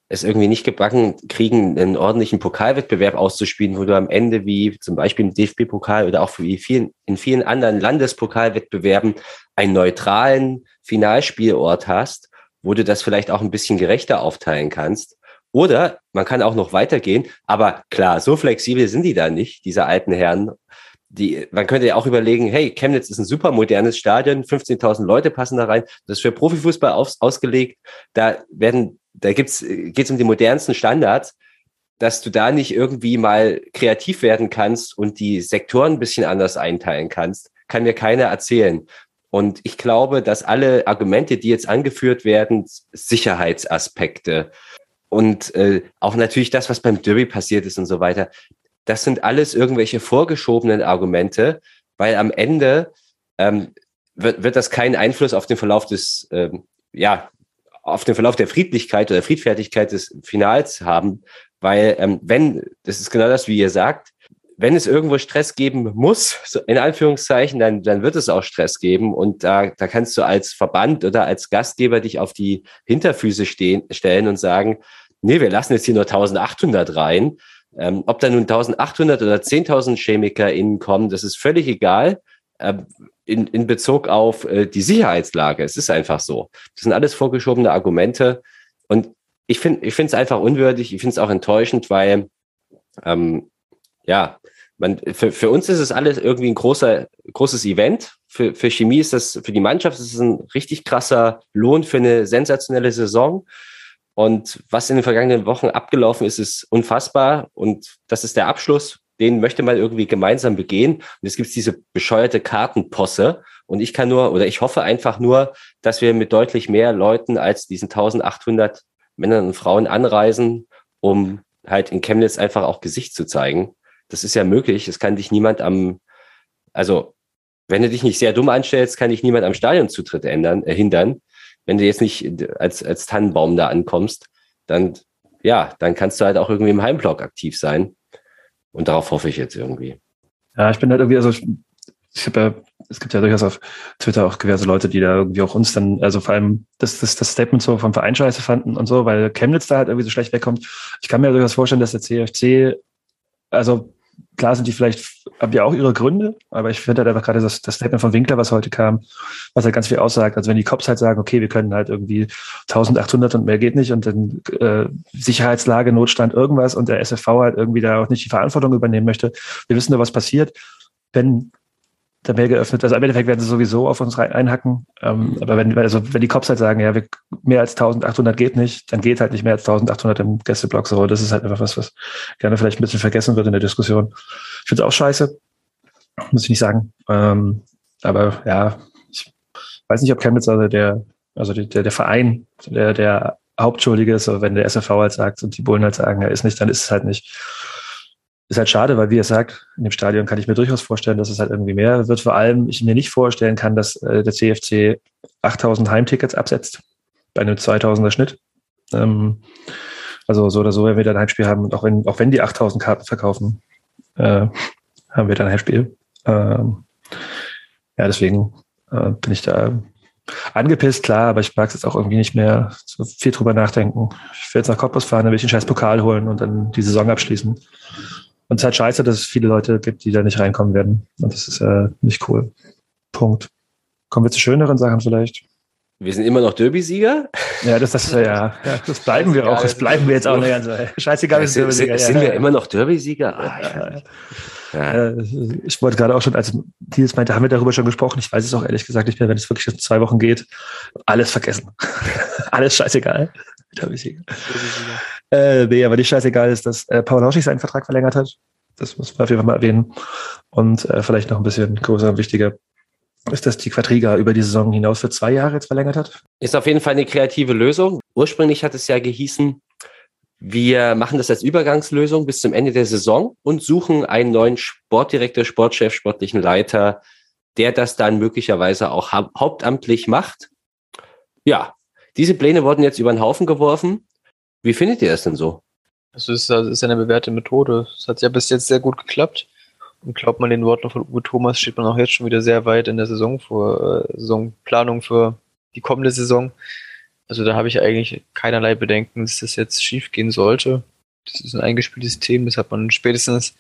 es irgendwie nicht gebacken kriegen, einen ordentlichen Pokalwettbewerb auszuspielen, wo du am Ende wie zum Beispiel im DFB-Pokal oder auch wie vielen, in vielen anderen Landespokalwettbewerben einen neutralen Finalspielort hast, wo du das vielleicht auch ein bisschen gerechter aufteilen kannst. Oder man kann auch noch weitergehen, aber klar, so flexibel sind die da nicht, diese alten Herren. Die, man könnte ja auch überlegen, hey, Chemnitz ist ein super modernes Stadion, 15.000 Leute passen da rein, das ist für Profifußball aus, ausgelegt, da werden, da gibt's, geht's um die modernsten Standards, dass du da nicht irgendwie mal kreativ werden kannst und die Sektoren ein bisschen anders einteilen kannst, kann mir keiner erzählen. Und ich glaube, dass alle Argumente, die jetzt angeführt werden, Sicherheitsaspekte, und äh, auch natürlich das, was beim Derby passiert ist und so weiter. Das sind alles irgendwelche vorgeschobenen Argumente, weil am Ende ähm, wird, wird das keinen Einfluss auf den Verlauf des, ähm, ja, auf den Verlauf der Friedlichkeit oder Friedfertigkeit des Finals haben, weil ähm, wenn, das ist genau das, wie ihr sagt, wenn es irgendwo Stress geben muss, so in Anführungszeichen, dann, dann wird es auch Stress geben. Und da, da kannst du als Verband oder als Gastgeber dich auf die Hinterfüße stehen, stellen und sagen, nee, wir lassen jetzt hier nur 1800 rein. Ähm, ob da nun 1800 oder 10.000 ChemikerInnen kommen, das ist völlig egal. Ähm, in, in Bezug auf äh, die Sicherheitslage. Es ist einfach so. Das sind alles vorgeschobene Argumente. Und ich finde ich es einfach unwürdig. Ich finde es auch enttäuschend, weil ähm, ja, man, für, für uns ist es alles irgendwie ein großer, großes Event. Für, für Chemie ist das, für die Mannschaft ist es ein richtig krasser Lohn für eine sensationelle Saison. Und was in den vergangenen Wochen abgelaufen ist, ist unfassbar. Und das ist der Abschluss. Den möchte man irgendwie gemeinsam begehen. Und es gibt diese bescheuerte Kartenposse. Und ich kann nur, oder ich hoffe einfach nur, dass wir mit deutlich mehr Leuten als diesen 1800 Männern und Frauen anreisen, um halt in Chemnitz einfach auch Gesicht zu zeigen. Das ist ja möglich. Es kann dich niemand am, also wenn du dich nicht sehr dumm anstellst, kann dich niemand am Stadionzutritt ändern, äh, hindern. Wenn du jetzt nicht als, als Tannenbaum da ankommst, dann, ja, dann kannst du halt auch irgendwie im Heimblock aktiv sein. Und darauf hoffe ich jetzt irgendwie. Ja, ich bin halt irgendwie, also ich, ich habe ja, es gibt ja durchaus auf Twitter auch diverse Leute, die da irgendwie auch uns dann, also vor allem das, das, das Statement so vom Verein scheiße fanden und so, weil Chemnitz da halt irgendwie so schlecht wegkommt. Ich kann mir durchaus vorstellen, dass der CFC, also klar sind die vielleicht, haben ja auch ihre Gründe, aber ich finde halt einfach gerade das, das Statement von Winkler, was heute kam, was halt ganz viel aussagt. Also wenn die Cops halt sagen, okay, wir können halt irgendwie 1800 und mehr geht nicht und dann äh, Sicherheitslage, Notstand, irgendwas und der SFV halt irgendwie da auch nicht die Verantwortung übernehmen möchte. Wir wissen nur, was passiert, wenn da mehr geöffnet. Also im Endeffekt werden sie sowieso auf uns rein, einhacken. Ähm, aber wenn, also wenn die Cops halt sagen, ja, wir, mehr als 1800 geht nicht, dann geht halt nicht mehr als 1800 im Gästeblock so. Das ist halt einfach was, was gerne vielleicht ein bisschen vergessen wird in der Diskussion. Ich finde es auch scheiße. Muss ich nicht sagen. Ähm, aber ja, ich weiß nicht, ob Chemnitz also der, also der, der Verein, der, der Hauptschuldige ist, aber wenn der SFV halt sagt und die Bullen halt sagen, er ist nicht, dann ist es halt nicht. Ist halt schade, weil wie er sagt, in dem Stadion kann ich mir durchaus vorstellen, dass es halt irgendwie mehr wird. Vor allem, ich mir nicht vorstellen kann, dass äh, der CFC 8000 Heimtickets absetzt bei einem 2000er Schnitt. Ähm, also so oder so, wenn wir dann ein Heimspiel haben und auch wenn, auch wenn die 8000 Karten verkaufen, äh, haben wir dann ein Heimspiel. Ähm, ja, deswegen äh, bin ich da angepisst, klar, aber ich mag es jetzt auch irgendwie nicht mehr so viel drüber nachdenken. Ich will jetzt nach Cottbus fahren, dann will ich einen scheiß Pokal holen und dann die Saison abschließen. Und es ist halt scheiße, dass es viele Leute gibt, die da nicht reinkommen werden. Und das ist äh, nicht cool. Punkt. Kommen wir zu schöneren Sachen vielleicht. Wir sind immer noch Derby-Sieger. Ja, das, das, ja, das bleiben wir auch. Das bleiben wir jetzt auch eine ganze Scheißegal, wir sind Derby-Sieger. Sind, wir immer noch Derby-Sieger? Ah, ja, ja. Ich wollte gerade auch schon, als Thies meinte, haben wir darüber schon gesprochen. Ich weiß es auch ehrlich gesagt nicht mehr, wenn es wirklich in zwei Wochen geht. Alles vergessen. alles scheißegal. Derby-Sieger. Äh, nee, aber nicht scheißegal ist, dass äh, Paul Lauschig seinen Vertrag verlängert hat. Das muss man auf jeden Fall mal erwähnen. Und äh, vielleicht noch ein bisschen größer und wichtiger ist, dass die Quadriga über die Saison hinaus für zwei Jahre jetzt verlängert hat. Ist auf jeden Fall eine kreative Lösung. Ursprünglich hat es ja gehießen, wir machen das als Übergangslösung bis zum Ende der Saison und suchen einen neuen Sportdirektor, Sportchef, sportlichen Leiter, der das dann möglicherweise auch hau hauptamtlich macht. Ja, diese Pläne wurden jetzt über den Haufen geworfen. Wie findet ihr das denn so? Das ist, das ist eine bewährte Methode. Es hat ja bis jetzt sehr gut geklappt. Und glaubt man den Worten von Uwe Thomas, steht man auch jetzt schon wieder sehr weit in der Saison vor, äh, Saisonplanung für die kommende Saison. Also da habe ich eigentlich keinerlei Bedenken, dass das jetzt schief gehen sollte. Das ist ein eingespieltes Team, das hat man spätestens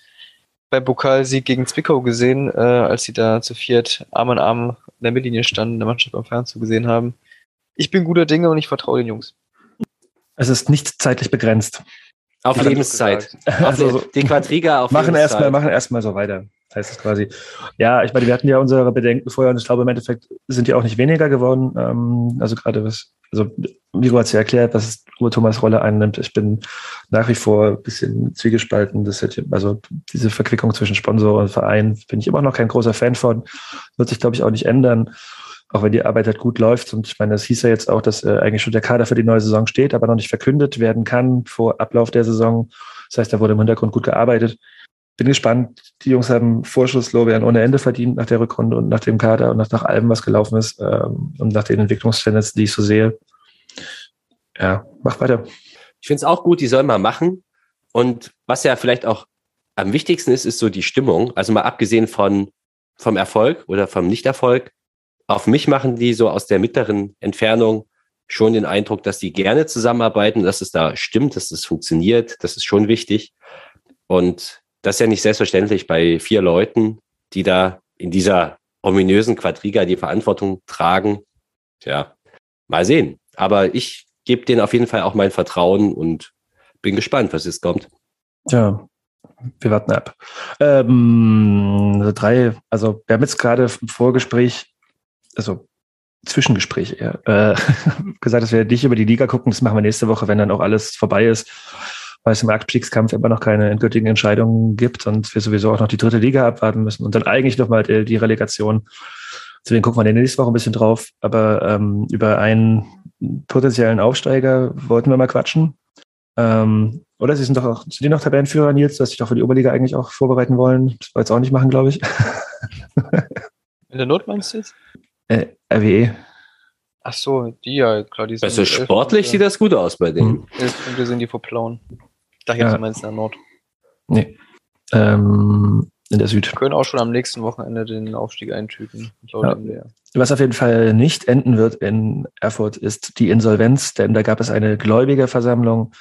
beim Pokalsieg gegen Zwickau gesehen, äh, als sie da zu viert Arm in Arm in der Mittellinie standen, der Mannschaft am Fernsehen gesehen haben. Ich bin guter Dinge und ich vertraue den Jungs. Es ist nicht zeitlich begrenzt. Auf Lebenszeit. Also, die Quadriga auf machen Lebenszeit. Erstmal, machen erstmal so weiter. Heißt es quasi. Ja, ich meine, wir hatten ja unsere Bedenken vorher und ich glaube, im Endeffekt sind die auch nicht weniger geworden. Ähm, also gerade was, also Miro hat es ja erklärt, was Uwe Thomas Rolle einnimmt. Ich bin nach wie vor ein bisschen zwiegespalten. Das hat, also diese Verquickung zwischen Sponsor und Verein bin ich immer noch kein großer Fan von. Wird sich, glaube ich, auch nicht ändern. Auch wenn die Arbeit halt gut läuft. Und ich meine, es hieß ja jetzt auch, dass äh, eigentlich schon der Kader für die neue Saison steht, aber noch nicht verkündet werden kann vor Ablauf der Saison. Das heißt, da wurde im Hintergrund gut gearbeitet. Bin gespannt. Die Jungs haben Vorschusslorbeeren ohne Ende verdient nach der Rückrunde und nach dem Kader und nach, nach allem, was gelaufen ist ähm, und nach den Entwicklungstendenzen, die ich so sehe. Ja, mach weiter. Ich finde es auch gut, die sollen mal machen. Und was ja vielleicht auch am wichtigsten ist, ist so die Stimmung. Also mal abgesehen von, vom Erfolg oder vom Nichterfolg. Auf mich machen die so aus der mittleren Entfernung schon den Eindruck, dass die gerne zusammenarbeiten, dass es da stimmt, dass es funktioniert. Das ist schon wichtig. Und das ist ja nicht selbstverständlich bei vier Leuten, die da in dieser ominösen Quadriga die Verantwortung tragen. Tja, mal sehen. Aber ich gebe denen auf jeden Fall auch mein Vertrauen und bin gespannt, was jetzt kommt. Ja, wir warten ab. Ähm, also drei, also wir haben jetzt gerade im Vorgespräch, also Zwischengespräch eher, äh, gesagt, dass wir nicht über die Liga gucken. Das machen wir nächste Woche, wenn dann auch alles vorbei ist, weil es im Abstiegskampf immer noch keine endgültigen Entscheidungen gibt und wir sowieso auch noch die dritte Liga abwarten müssen und dann eigentlich nochmal die Relegation. Deswegen gucken wir in der nächsten Woche ein bisschen drauf. Aber ähm, über einen potenziellen Aufsteiger wollten wir mal quatschen. Ähm, oder Sie sind doch auch, sind die noch Tabellenführer, Nils, dass sich doch für die Oberliga eigentlich auch vorbereiten wollen? Das wollen jetzt auch nicht machen, glaube ich. In der Not meinst du jetzt? Äh, RWE. Ach so, die ja, klar, die sind. Also sportlich sieht das gut aus bei denen. Elf Punkte sind die vor Plauen. Ich dachte jetzt, Ja. du meinst in der Nord. Nee. Ähm, in der Süd. Wir können auch schon am nächsten Wochenende den Aufstieg eintüten. Ja. Was auf jeden Fall nicht enden wird in Erfurt, ist die Insolvenz, denn da gab es eine Gläubigerversammlung,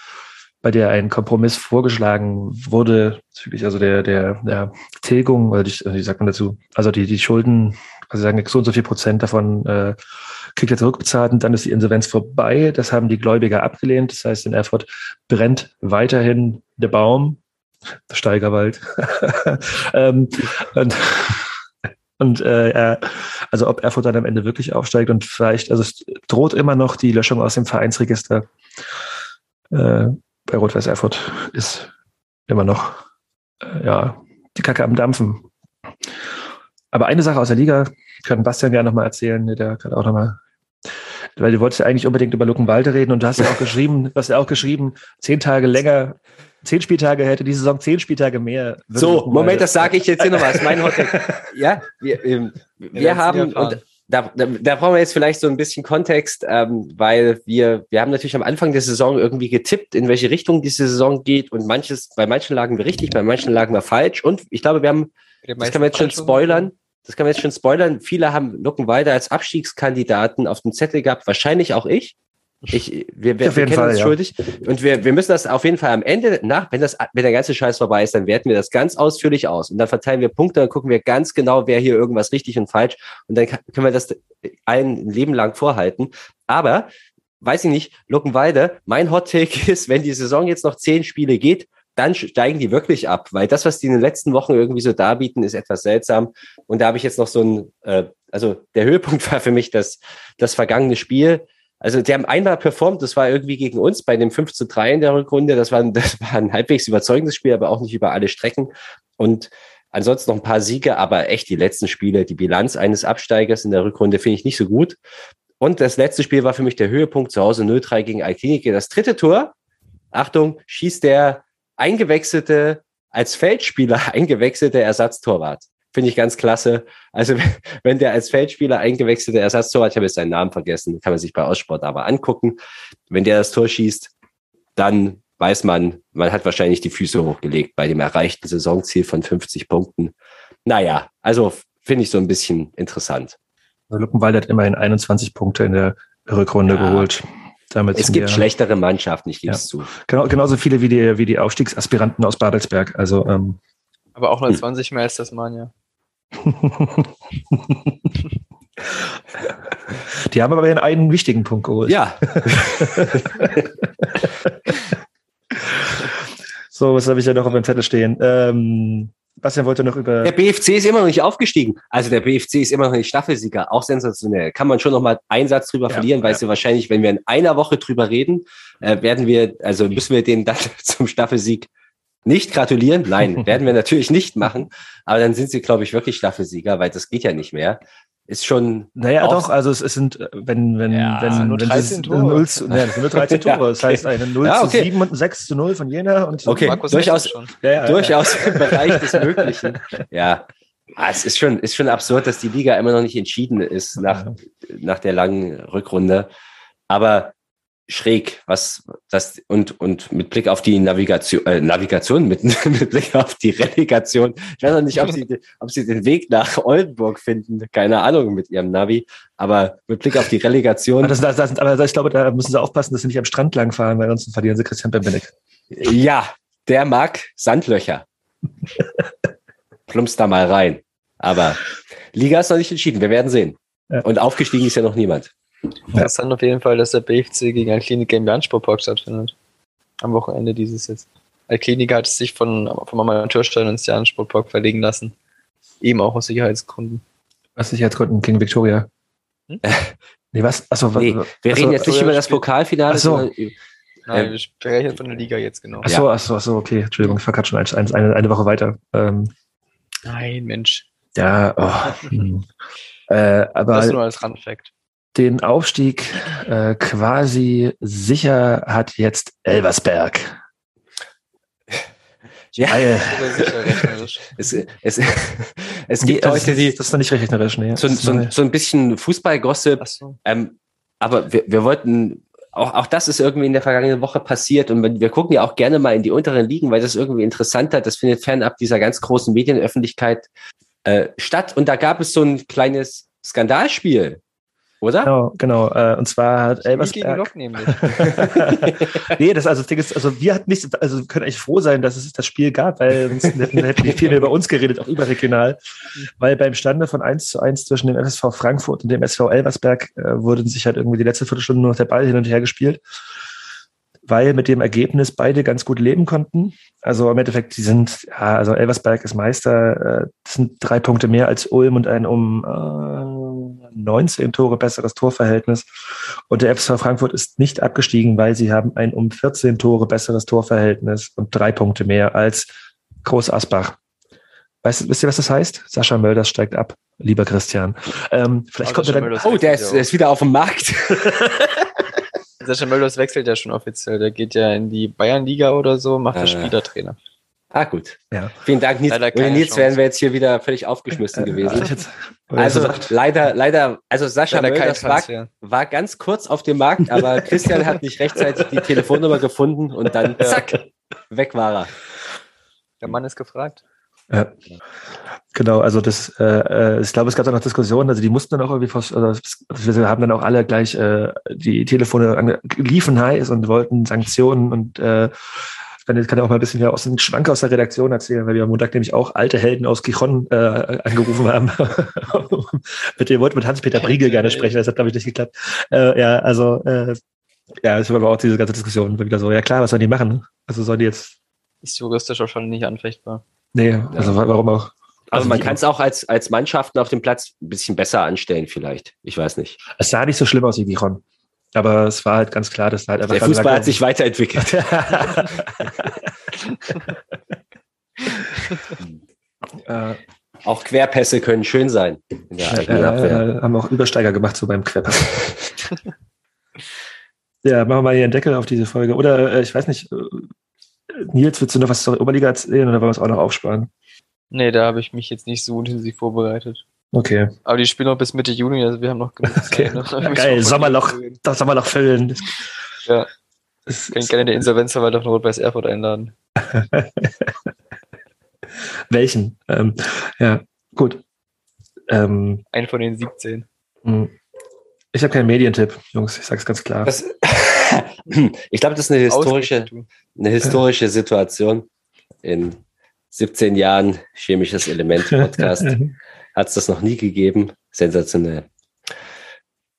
bei der ein Kompromiss vorgeschlagen wurde, bezüglich also der, der, der Tilgung, oder die, wie sagt man dazu, also die, die Schulden, also sagen so und so viel Prozent davon äh, kriegt er zurückbezahlt und dann ist die Insolvenz vorbei. Das haben die Gläubiger abgelehnt. Das heißt, in Erfurt brennt weiterhin der Baum, der Steigerwald. ähm, und und äh, also ob Erfurt dann am Ende wirklich aufsteigt und vielleicht, also es droht immer noch die Löschung aus dem Vereinsregister. Äh, bei Rot-Weiß Erfurt ist immer noch äh, ja die Kacke am Dampfen. Aber eine Sache aus der Liga kann Bastian gerne nochmal erzählen, der kann auch nochmal. Weil du wolltest ja eigentlich unbedingt über Luckenwalde reden und du hast ja auch geschrieben, du hast ja auch geschrieben, zehn Tage länger, zehn Spieltage hätte die Saison zehn Spieltage mehr. So, Moment, das sage ich jetzt hier nochmal. Das ist mein Hottag. Ja, wir, ähm, wir nie haben, und da, da, da brauchen wir jetzt vielleicht so ein bisschen Kontext, ähm, weil wir, wir haben natürlich am Anfang der Saison irgendwie getippt, in welche Richtung diese Saison geht und manches, bei manchen lagen wir richtig, bei manchen lagen wir falsch und ich glaube, wir haben, das kann man jetzt schon spoilern, das kann man jetzt schon spoilern, viele haben Luckenwalde als Abstiegskandidaten auf dem Zettel gehabt, wahrscheinlich auch ich. Ich, wir, wir, wir kennen Fall, uns ja. schuldig. Und wir, wir müssen das auf jeden Fall am Ende nach, wenn das, wenn der ganze Scheiß vorbei ist, dann werten wir das ganz ausführlich aus. Und dann verteilen wir Punkte, dann gucken wir ganz genau, wer hier irgendwas richtig und falsch. Und dann kann- können wir das allen ein Leben lang vorhalten. Aber, weiß ich nicht, Luckenwalde, mein Hot Take ist, wenn die Saison jetzt noch zehn Spiele geht, dann steigen die wirklich ab, weil das, was die in den letzten Wochen irgendwie so darbieten, ist etwas seltsam. Und da habe ich jetzt noch so ein, äh, also der Höhepunkt war für mich das, das vergangene Spiel. Also die haben einmal performt, das war irgendwie gegen uns bei dem 5 zu 3 in der Rückrunde. Das war, ein- das war ein halbwegs überzeugendes Spiel, aber auch nicht über alle Strecken. Und ansonsten noch ein paar Siege, aber echt die letzten Spiele, die Bilanz eines Absteigers in der Rückrunde finde ich nicht so gut. Und das letzte Spiel war für mich der Höhepunkt zu Hause 0-3 gegen Alklinike. Das dritte Tor, Achtung, schießt der eingewechselte, als Feldspieler eingewechselte Ersatztorwart. Finde ich ganz klasse. Also wenn- der als Feldspieler eingewechselte Ersatztorwart, ich habe jetzt seinen Namen vergessen, kann man sich bei Aussport aber angucken. Wenn der das Tor schießt, dann weiß man, man hat wahrscheinlich die Füße hochgelegt bei dem erreichten Saisonziel von 50 Punkten. Naja, also finde ich so ein bisschen interessant. Luckenwalde hat immerhin 21 Punkte in der Rückrunde Ja. geholt. Damit Es gibt wir- schlechtere Mannschaften, ich gebe es zu. Genau, genauso viele wie die, wie die Aufstiegsaspiranten aus Babelsberg. Also ähm, Aber auch nur Hm. 20 mehr als das Mania. die haben aber einen wichtigen Punkt geholt. Ja, So, was habe ich ja noch auf dem Zettel stehen? Ähm, Bastian wollte noch über. der BFC ist immer noch nicht aufgestiegen. Also der BFC ist immer noch nicht Staffelsieger, auch sensationell. Kann man schon noch mal einen Satz drüber Ja, verlieren, weil ja. sie wahrscheinlich, wenn wir in einer Woche drüber reden, äh, werden wir, also müssen wir denen dann zum Staffelsieg nicht gratulieren. Nein, werden wir natürlich nicht machen. Aber dann sind sie, glaube ich, wirklich Staffelsieger, weil das geht ja nicht mehr. Ist schon. Naja, doch, also es, es sind, äh, wenn, wenn, Ja, wenn, nur wenn 13 das- Tore. 0 zu, sind nur 13 Tore. Das heißt, okay. eine 0 Ja, zu okay. 7 und ein 6 zu 0 von Jena und Okay, Markus durchaus, Hessel schon. Ja, ja, ja. durchaus im Bereich des Möglichen. Ja. Ah, es ist schon, ist schon absurd, dass die Liga immer noch nicht entschieden ist nach, nach der langen Rückrunde. Aber schräg, was das und, und mit Blick auf die Navigation, äh, Navigation, mit, mit Blick auf die Relegation. Ich weiß noch nicht, ob sie, ob sie den Weg nach Oldenburg finden. Keine Ahnung mit ihrem Navi. Aber mit Blick auf die Relegation. Aber, das, das, das, aber ich glaube, da müssen sie aufpassen, dass sie nicht am Strand lang fahren, weil sonst verlieren sie Christian Bembenek. Ja, der mag Sandlöcher. Plumpst da mal rein. Aber Liga ist noch nicht entschieden. Wir werden sehen. Ja. Und aufgestiegen ist ja noch niemand. Interessant auf jeden Fall, dass der BFC gegen Altklinik im Jahn-Sportpark stattfindet. Am Wochenende dieses jetzt. Altklinik hat sich von, vom Amateurstadion ins Jahn-Sportpark verlegen lassen. Eben auch aus Sicherheitsgründen. Jetzt konnten gegen Victoria. Hm? Nee, was? Achso, was, Nee, wir achso, reden jetzt nicht über das Pokalfinale, Ach so. sondern Nein, Ähm. wir sprechen von der Liga jetzt genau. Achso, achso, achso, okay. Entschuldigung, ich verkacke schon eine, eine, eine Woche weiter. Ähm, Nein, Mensch. ja, oh, hm. äh, aber Das nur als Randfact. Den Aufstieg äh, quasi sicher hat jetzt Elversberg. ja, es, es, es Nee, gibt also Leute, die Das ist noch nicht rechnerisch, nee. so, so, so ein bisschen Fußballgossip Achso. Ähm, aber wir, wir wollten, auch, auch das ist irgendwie in der vergangenen Woche passiert und wir, wir gucken ja auch gerne mal in die unteren Ligen, weil das irgendwie interessanter, das findet fernab dieser ganz großen Medienöffentlichkeit äh, statt. Und da gab es so ein kleines Skandalspiel, oder? Genau, genau. Äh, und zwar hat Elversberg. Nee, das, also, das Ding ist, also wir hatten nicht, also wir können echt froh sein, dass es das Spiel gab, weil sonst hätten, hätten wir viel mehr über uns geredet, auch überregional. Weil beim Stande von 1 zu 1 zwischen dem FSV Frankfurt und dem SV Elversberg äh, wurden sich halt irgendwie die letzte Viertelstunde nur noch der Ball hin und her gespielt. Weil mit dem Ergebnis beide ganz gut leben konnten. Also im Endeffekt, die sind, ja, also Elversberg ist Meister, äh, das sind drei Punkte mehr als Ulm und ein um äh, 19 Tore besseres Torverhältnis. Und der FSV Frankfurt ist nicht abgestiegen, weil sie haben ein um 14 Tore besseres Torverhältnis und drei Punkte mehr als Groß Asbach. Weißt, wisst ihr, was das heißt? Sascha Mölders steigt ab, lieber Christian. Ähm, vielleicht Aber kommt er dann. Mölders Oh, der ist, der ist wieder auf dem Markt. Sascha Mölders wechselt ja schon offiziell. Der geht ja in die Bayernliga oder so, macht der Äh. Spielertrainer. Ah, gut. Ja. Vielen Dank, Nils. Ohne Nils Chance. wären wir jetzt hier wieder völlig aufgeschmissen Also gewesen. ich jetzt, Also leider, leider, also Sascha Leider Mölders war, Transfer. war ganz kurz auf dem Markt, aber Christian hat nicht rechtzeitig die Telefonnummer gefunden und dann zack, weg war er. Der Mann ist gefragt. ja. Genau, also das, äh, äh, ich glaube, es gab da noch Diskussionen, also die mussten dann auch irgendwie, also wir haben dann auch alle gleich äh, die Telefone liefen heiß und wollten Sanktionen und jetzt kann ja auch mal ein bisschen hier aus dem Schwank aus der Redaktion erzählen, weil wir am Montag nämlich auch alte Helden aus Gijon äh, angerufen haben. mit dem wollten mit Hans-Peter Briegel gerne sprechen, das hat, glaube ich, nicht geklappt. Äh, ja, also äh, ja, es war aber auch diese ganze Diskussion wieder so, ja klar, was sollen die machen? Also sollen die jetzt, Ist juristisch wahrscheinlich nicht anfechtbar. nee, also wa- warum auch? Also man kann es auch als, als Mannschaften auf dem Platz ein bisschen besser anstellen, vielleicht. Ich weiß nicht. Es sah nicht so schlimm aus wie Gijon. Aber es war halt ganz klar, dass da halt einfach Der Fußball hat sich weiterentwickelt. äh, Auch Querpässe können schön sein Abwehr. äh, haben auch Übersteiger gemacht, so beim Quepper. ja, machen wir mal hier einen Deckel auf diese Folge. Oder äh, ich weiß nicht, äh, Nils, willst du noch was zur Oberliga erzählen oder wollen wir es auch noch aufsparen? Nee, da habe ich mich jetzt nicht so intensiv vorbereitet. Okay. Aber die spielen noch bis Mitte Juni, also wir haben noch genug Okay. Zeit. ne? Ja, geil, Sommerloch. Das soll man noch füllen. Ja. das, Kann ich gerne den Insolvenzverwalter von Rot-Weiß Erfurt einladen. welchen? Ähm, ja, gut. Ähm, Einen von den 17. mh. ich habe keinen Medientipp, Jungs, ich sag's ganz klar. Das, ich glaube, das ist eine historische, eine historische Situation. In 17 Jahren chemisches Element Podcast hat es das noch nie gegeben. Sensationell.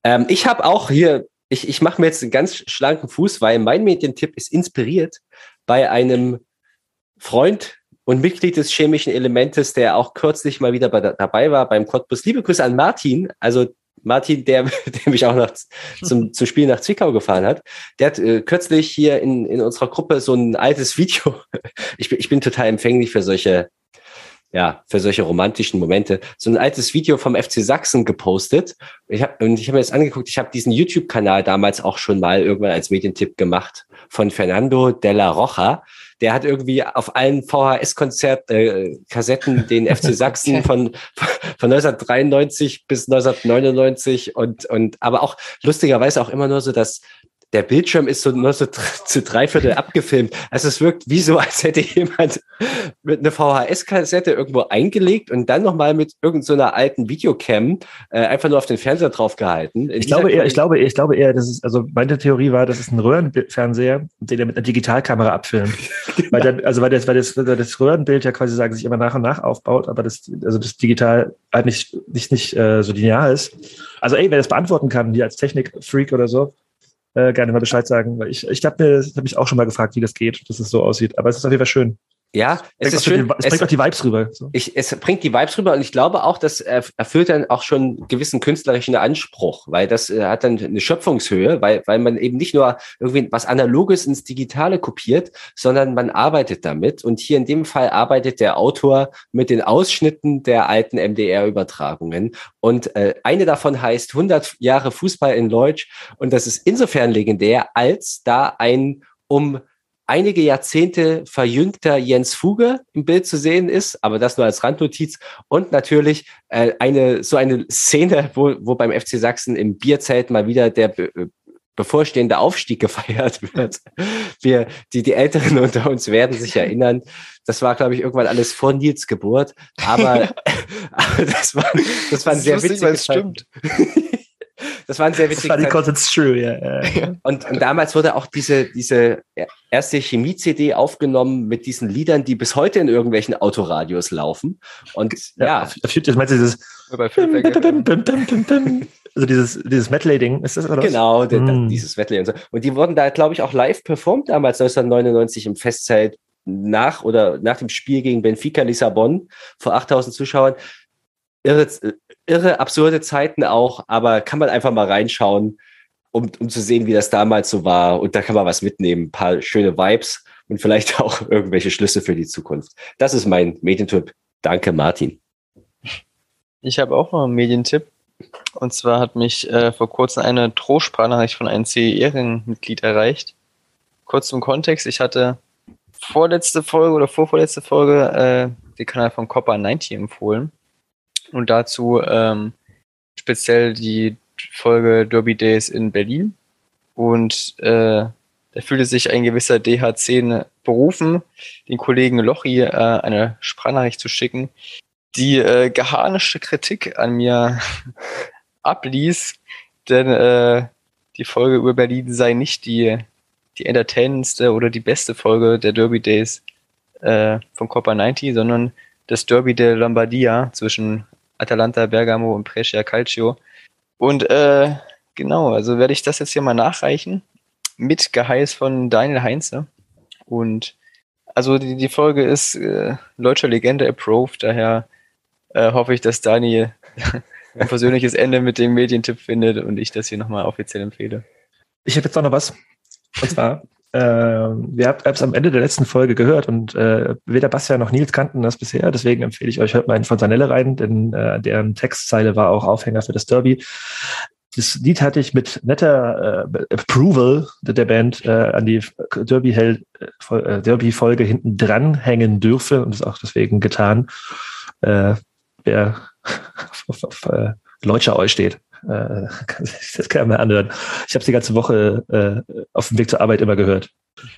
Ähm, ich habe auch hier, ich, ich mache mir jetzt einen ganz schlanken Fuß, weil mein Medientipp ist inspiriert bei einem Freund und Mitglied des chemischen Elementes, der auch kürzlich mal wieder bei, dabei war beim Cottbus. Liebe Grüße an Martin, also Martin, der, der mich auch noch zum, zum Spiel nach Zwickau gefahren hat. Der hat äh, kürzlich hier in, in unserer Gruppe so ein altes Video. Ich bin, ich bin total empfänglich für solche, ja, für solche romantischen Momente, so ein altes Video vom FC Sachsen gepostet. Ich hab, und ich habe mir das angeguckt, ich habe diesen YouTube-Kanal damals auch schon mal irgendwann als Medientipp gemacht von Fernando Della Rocha. Der hat irgendwie auf allen VHS-Konzert-Kassetten äh, den FC Sachsen von, von 1993 bis 1999 und, und aber auch lustigerweise auch immer nur so das der Bildschirm ist so nur so zu drei Viertel abgefilmt. Also es wirkt wie so, als hätte jemand mit einer VHS-Kassette irgendwo eingelegt und dann nochmal mit irgendeiner so alten Videocam äh, einfach nur auf den Fernseher draufgehalten. Ich glaube eher, ich glaube, ich glaube eher, dass es, also meine Theorie war, dass es ein Röhrenfernseher, den er mit einer Digitalkamera abfilmt. genau. weil dann, also weil das, weil das, weil das Röhrenbild ja quasi sagen, sich immer nach und nach aufbaut, aber das, also das digital halt nicht, nicht, nicht äh, so linear ist. Also ey, wer das beantworten kann, hier als Technik-Freak oder so, äh, gerne mal Bescheid sagen. Weil ich, ich habe mir, hab mich auch schon mal gefragt, wie das geht, dass es so aussieht. Aber es ist auf jeden Fall schön. Ja, es ist schön. Die, es, es bringt auch die Vibes rüber. So. Ich, es bringt die Vibes rüber und ich glaube auch, das erfüllt dann auch schon einen gewissen künstlerischen Anspruch, weil das äh, hat dann eine Schöpfungshöhe, weil, weil man eben nicht nur irgendwie was Analoges ins Digitale kopiert, sondern man arbeitet damit. Und hier in dem Fall arbeitet der Autor mit den Ausschnitten der alten MDR-Übertragungen. Und äh, eine davon heißt 100 Jahre Fußball in Leutsch. Und das ist insofern legendär, als da ein um einige Jahrzehnte verjüngter Jens Fuge im Bild zu sehen ist, aber das nur als Randnotiz. Und natürlich äh, eine so eine Szene, wo, wo beim FC Sachsen im Bierzelt mal wieder der be bevorstehende Aufstieg gefeiert wird. Wir, die, die Älteren unter uns werden sich erinnern. Das war, glaube ich, irgendwann alles vor Nils Geburt. Aber, aber das war, das war ein das sehr witziges stimmt. Das war ein sehr witziger. Das die it's true, ja. Yeah. Und, und damals wurde auch diese, diese erste Chemie-CD aufgenommen mit diesen Liedern, die bis heute in irgendwelchen Autoradios laufen. Und ja. ja. Auf, auf meinst du dieses. Also dieses, dieses Medley-Ding, ist das oder Genau, was? Mm. dieses Medley und so. Und die wurden da, glaube ich, auch live performt damals 1999 im Festzelt nach oder nach dem Spiel gegen Benfica Lissabon vor 8000 Zuschauern irre, irre, absurde Zeiten auch, aber kann man einfach mal reinschauen, um, um zu sehen, wie das damals so war. Und da kann man was mitnehmen, ein paar schöne Vibes und vielleicht auch irgendwelche Schlüsse für die Zukunft. Das ist mein Medientipp. Danke, Martin. Ich habe auch noch einen Medientipp. Und zwar hat mich äh, vor kurzem eine Drohsprachnachricht von einem CE-Mitglied erreicht. Kurz zum Kontext, ich hatte vorletzte Folge oder vorvorletzte Folge äh, den Kanal von Copper 90 empfohlen und dazu ähm, speziell die Folge Derby Days in Berlin. Und äh, da fühlte sich ein gewisser DH10 berufen, den Kollegen Lochi äh, eine Sprachnachricht zu schicken, die äh, geharnischte Kritik an mir abließ, denn äh, die Folge über Berlin sei nicht die, die entertainendste oder die beste Folge der Derby Days äh, von Coppa 90, sondern das Derby der Lombardia zwischen Atalanta Bergamo und Brescia Calcio. Und äh, genau, also werde ich das jetzt hier mal nachreichen mit Geheiß von Daniel Heinze. Und also die, die Folge ist äh, deutscher Legende approved, daher äh, hoffe ich, dass Daniel ein persönliches Ende mit dem Medientipp findet und ich das hier nochmal offiziell empfehle. Ich habe jetzt auch noch was. Und zwar äh, wir habt es am Ende der letzten Folge gehört und äh, weder Bastian noch Nils kannten das bisher. Deswegen empfehle ich euch, hört mal in Fontanelle rein, denn äh, deren Textzeile war auch Aufhänger für das Derby. Das Lied hatte ich mit netter äh, Approval der Band äh, an die Derby-Folge äh, Derby hinten dran hängen dürfe und das auch deswegen getan. Äh, wer auf, auf, auf äh, Leutscher Eu steht. Äh, das kann man anhören. Ich habe die ganze Woche äh, auf dem Weg zur Arbeit immer gehört,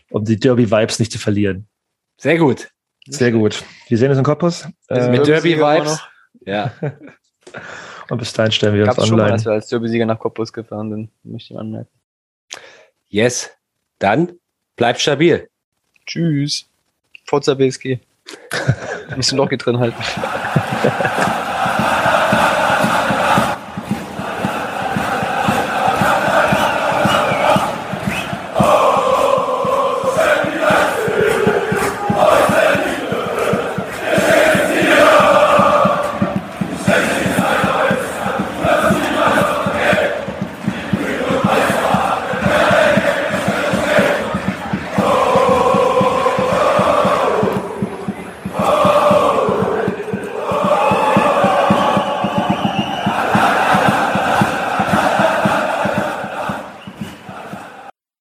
um die Derby-Vibes nicht zu verlieren. Sehr gut. Sehr gut. Wir sehen uns im Korpus. Äh, mit Derby-Vibes. Ja. Und bis dahin stellen wir Gab's uns online. Schon mal, dass wir als Derby-Sieger nach Cottbus gefahren sind, möchte ich anmerken. Yes. Dann bleibt stabil. Tschüss. Forza BSG. Müssen Loch drin halten.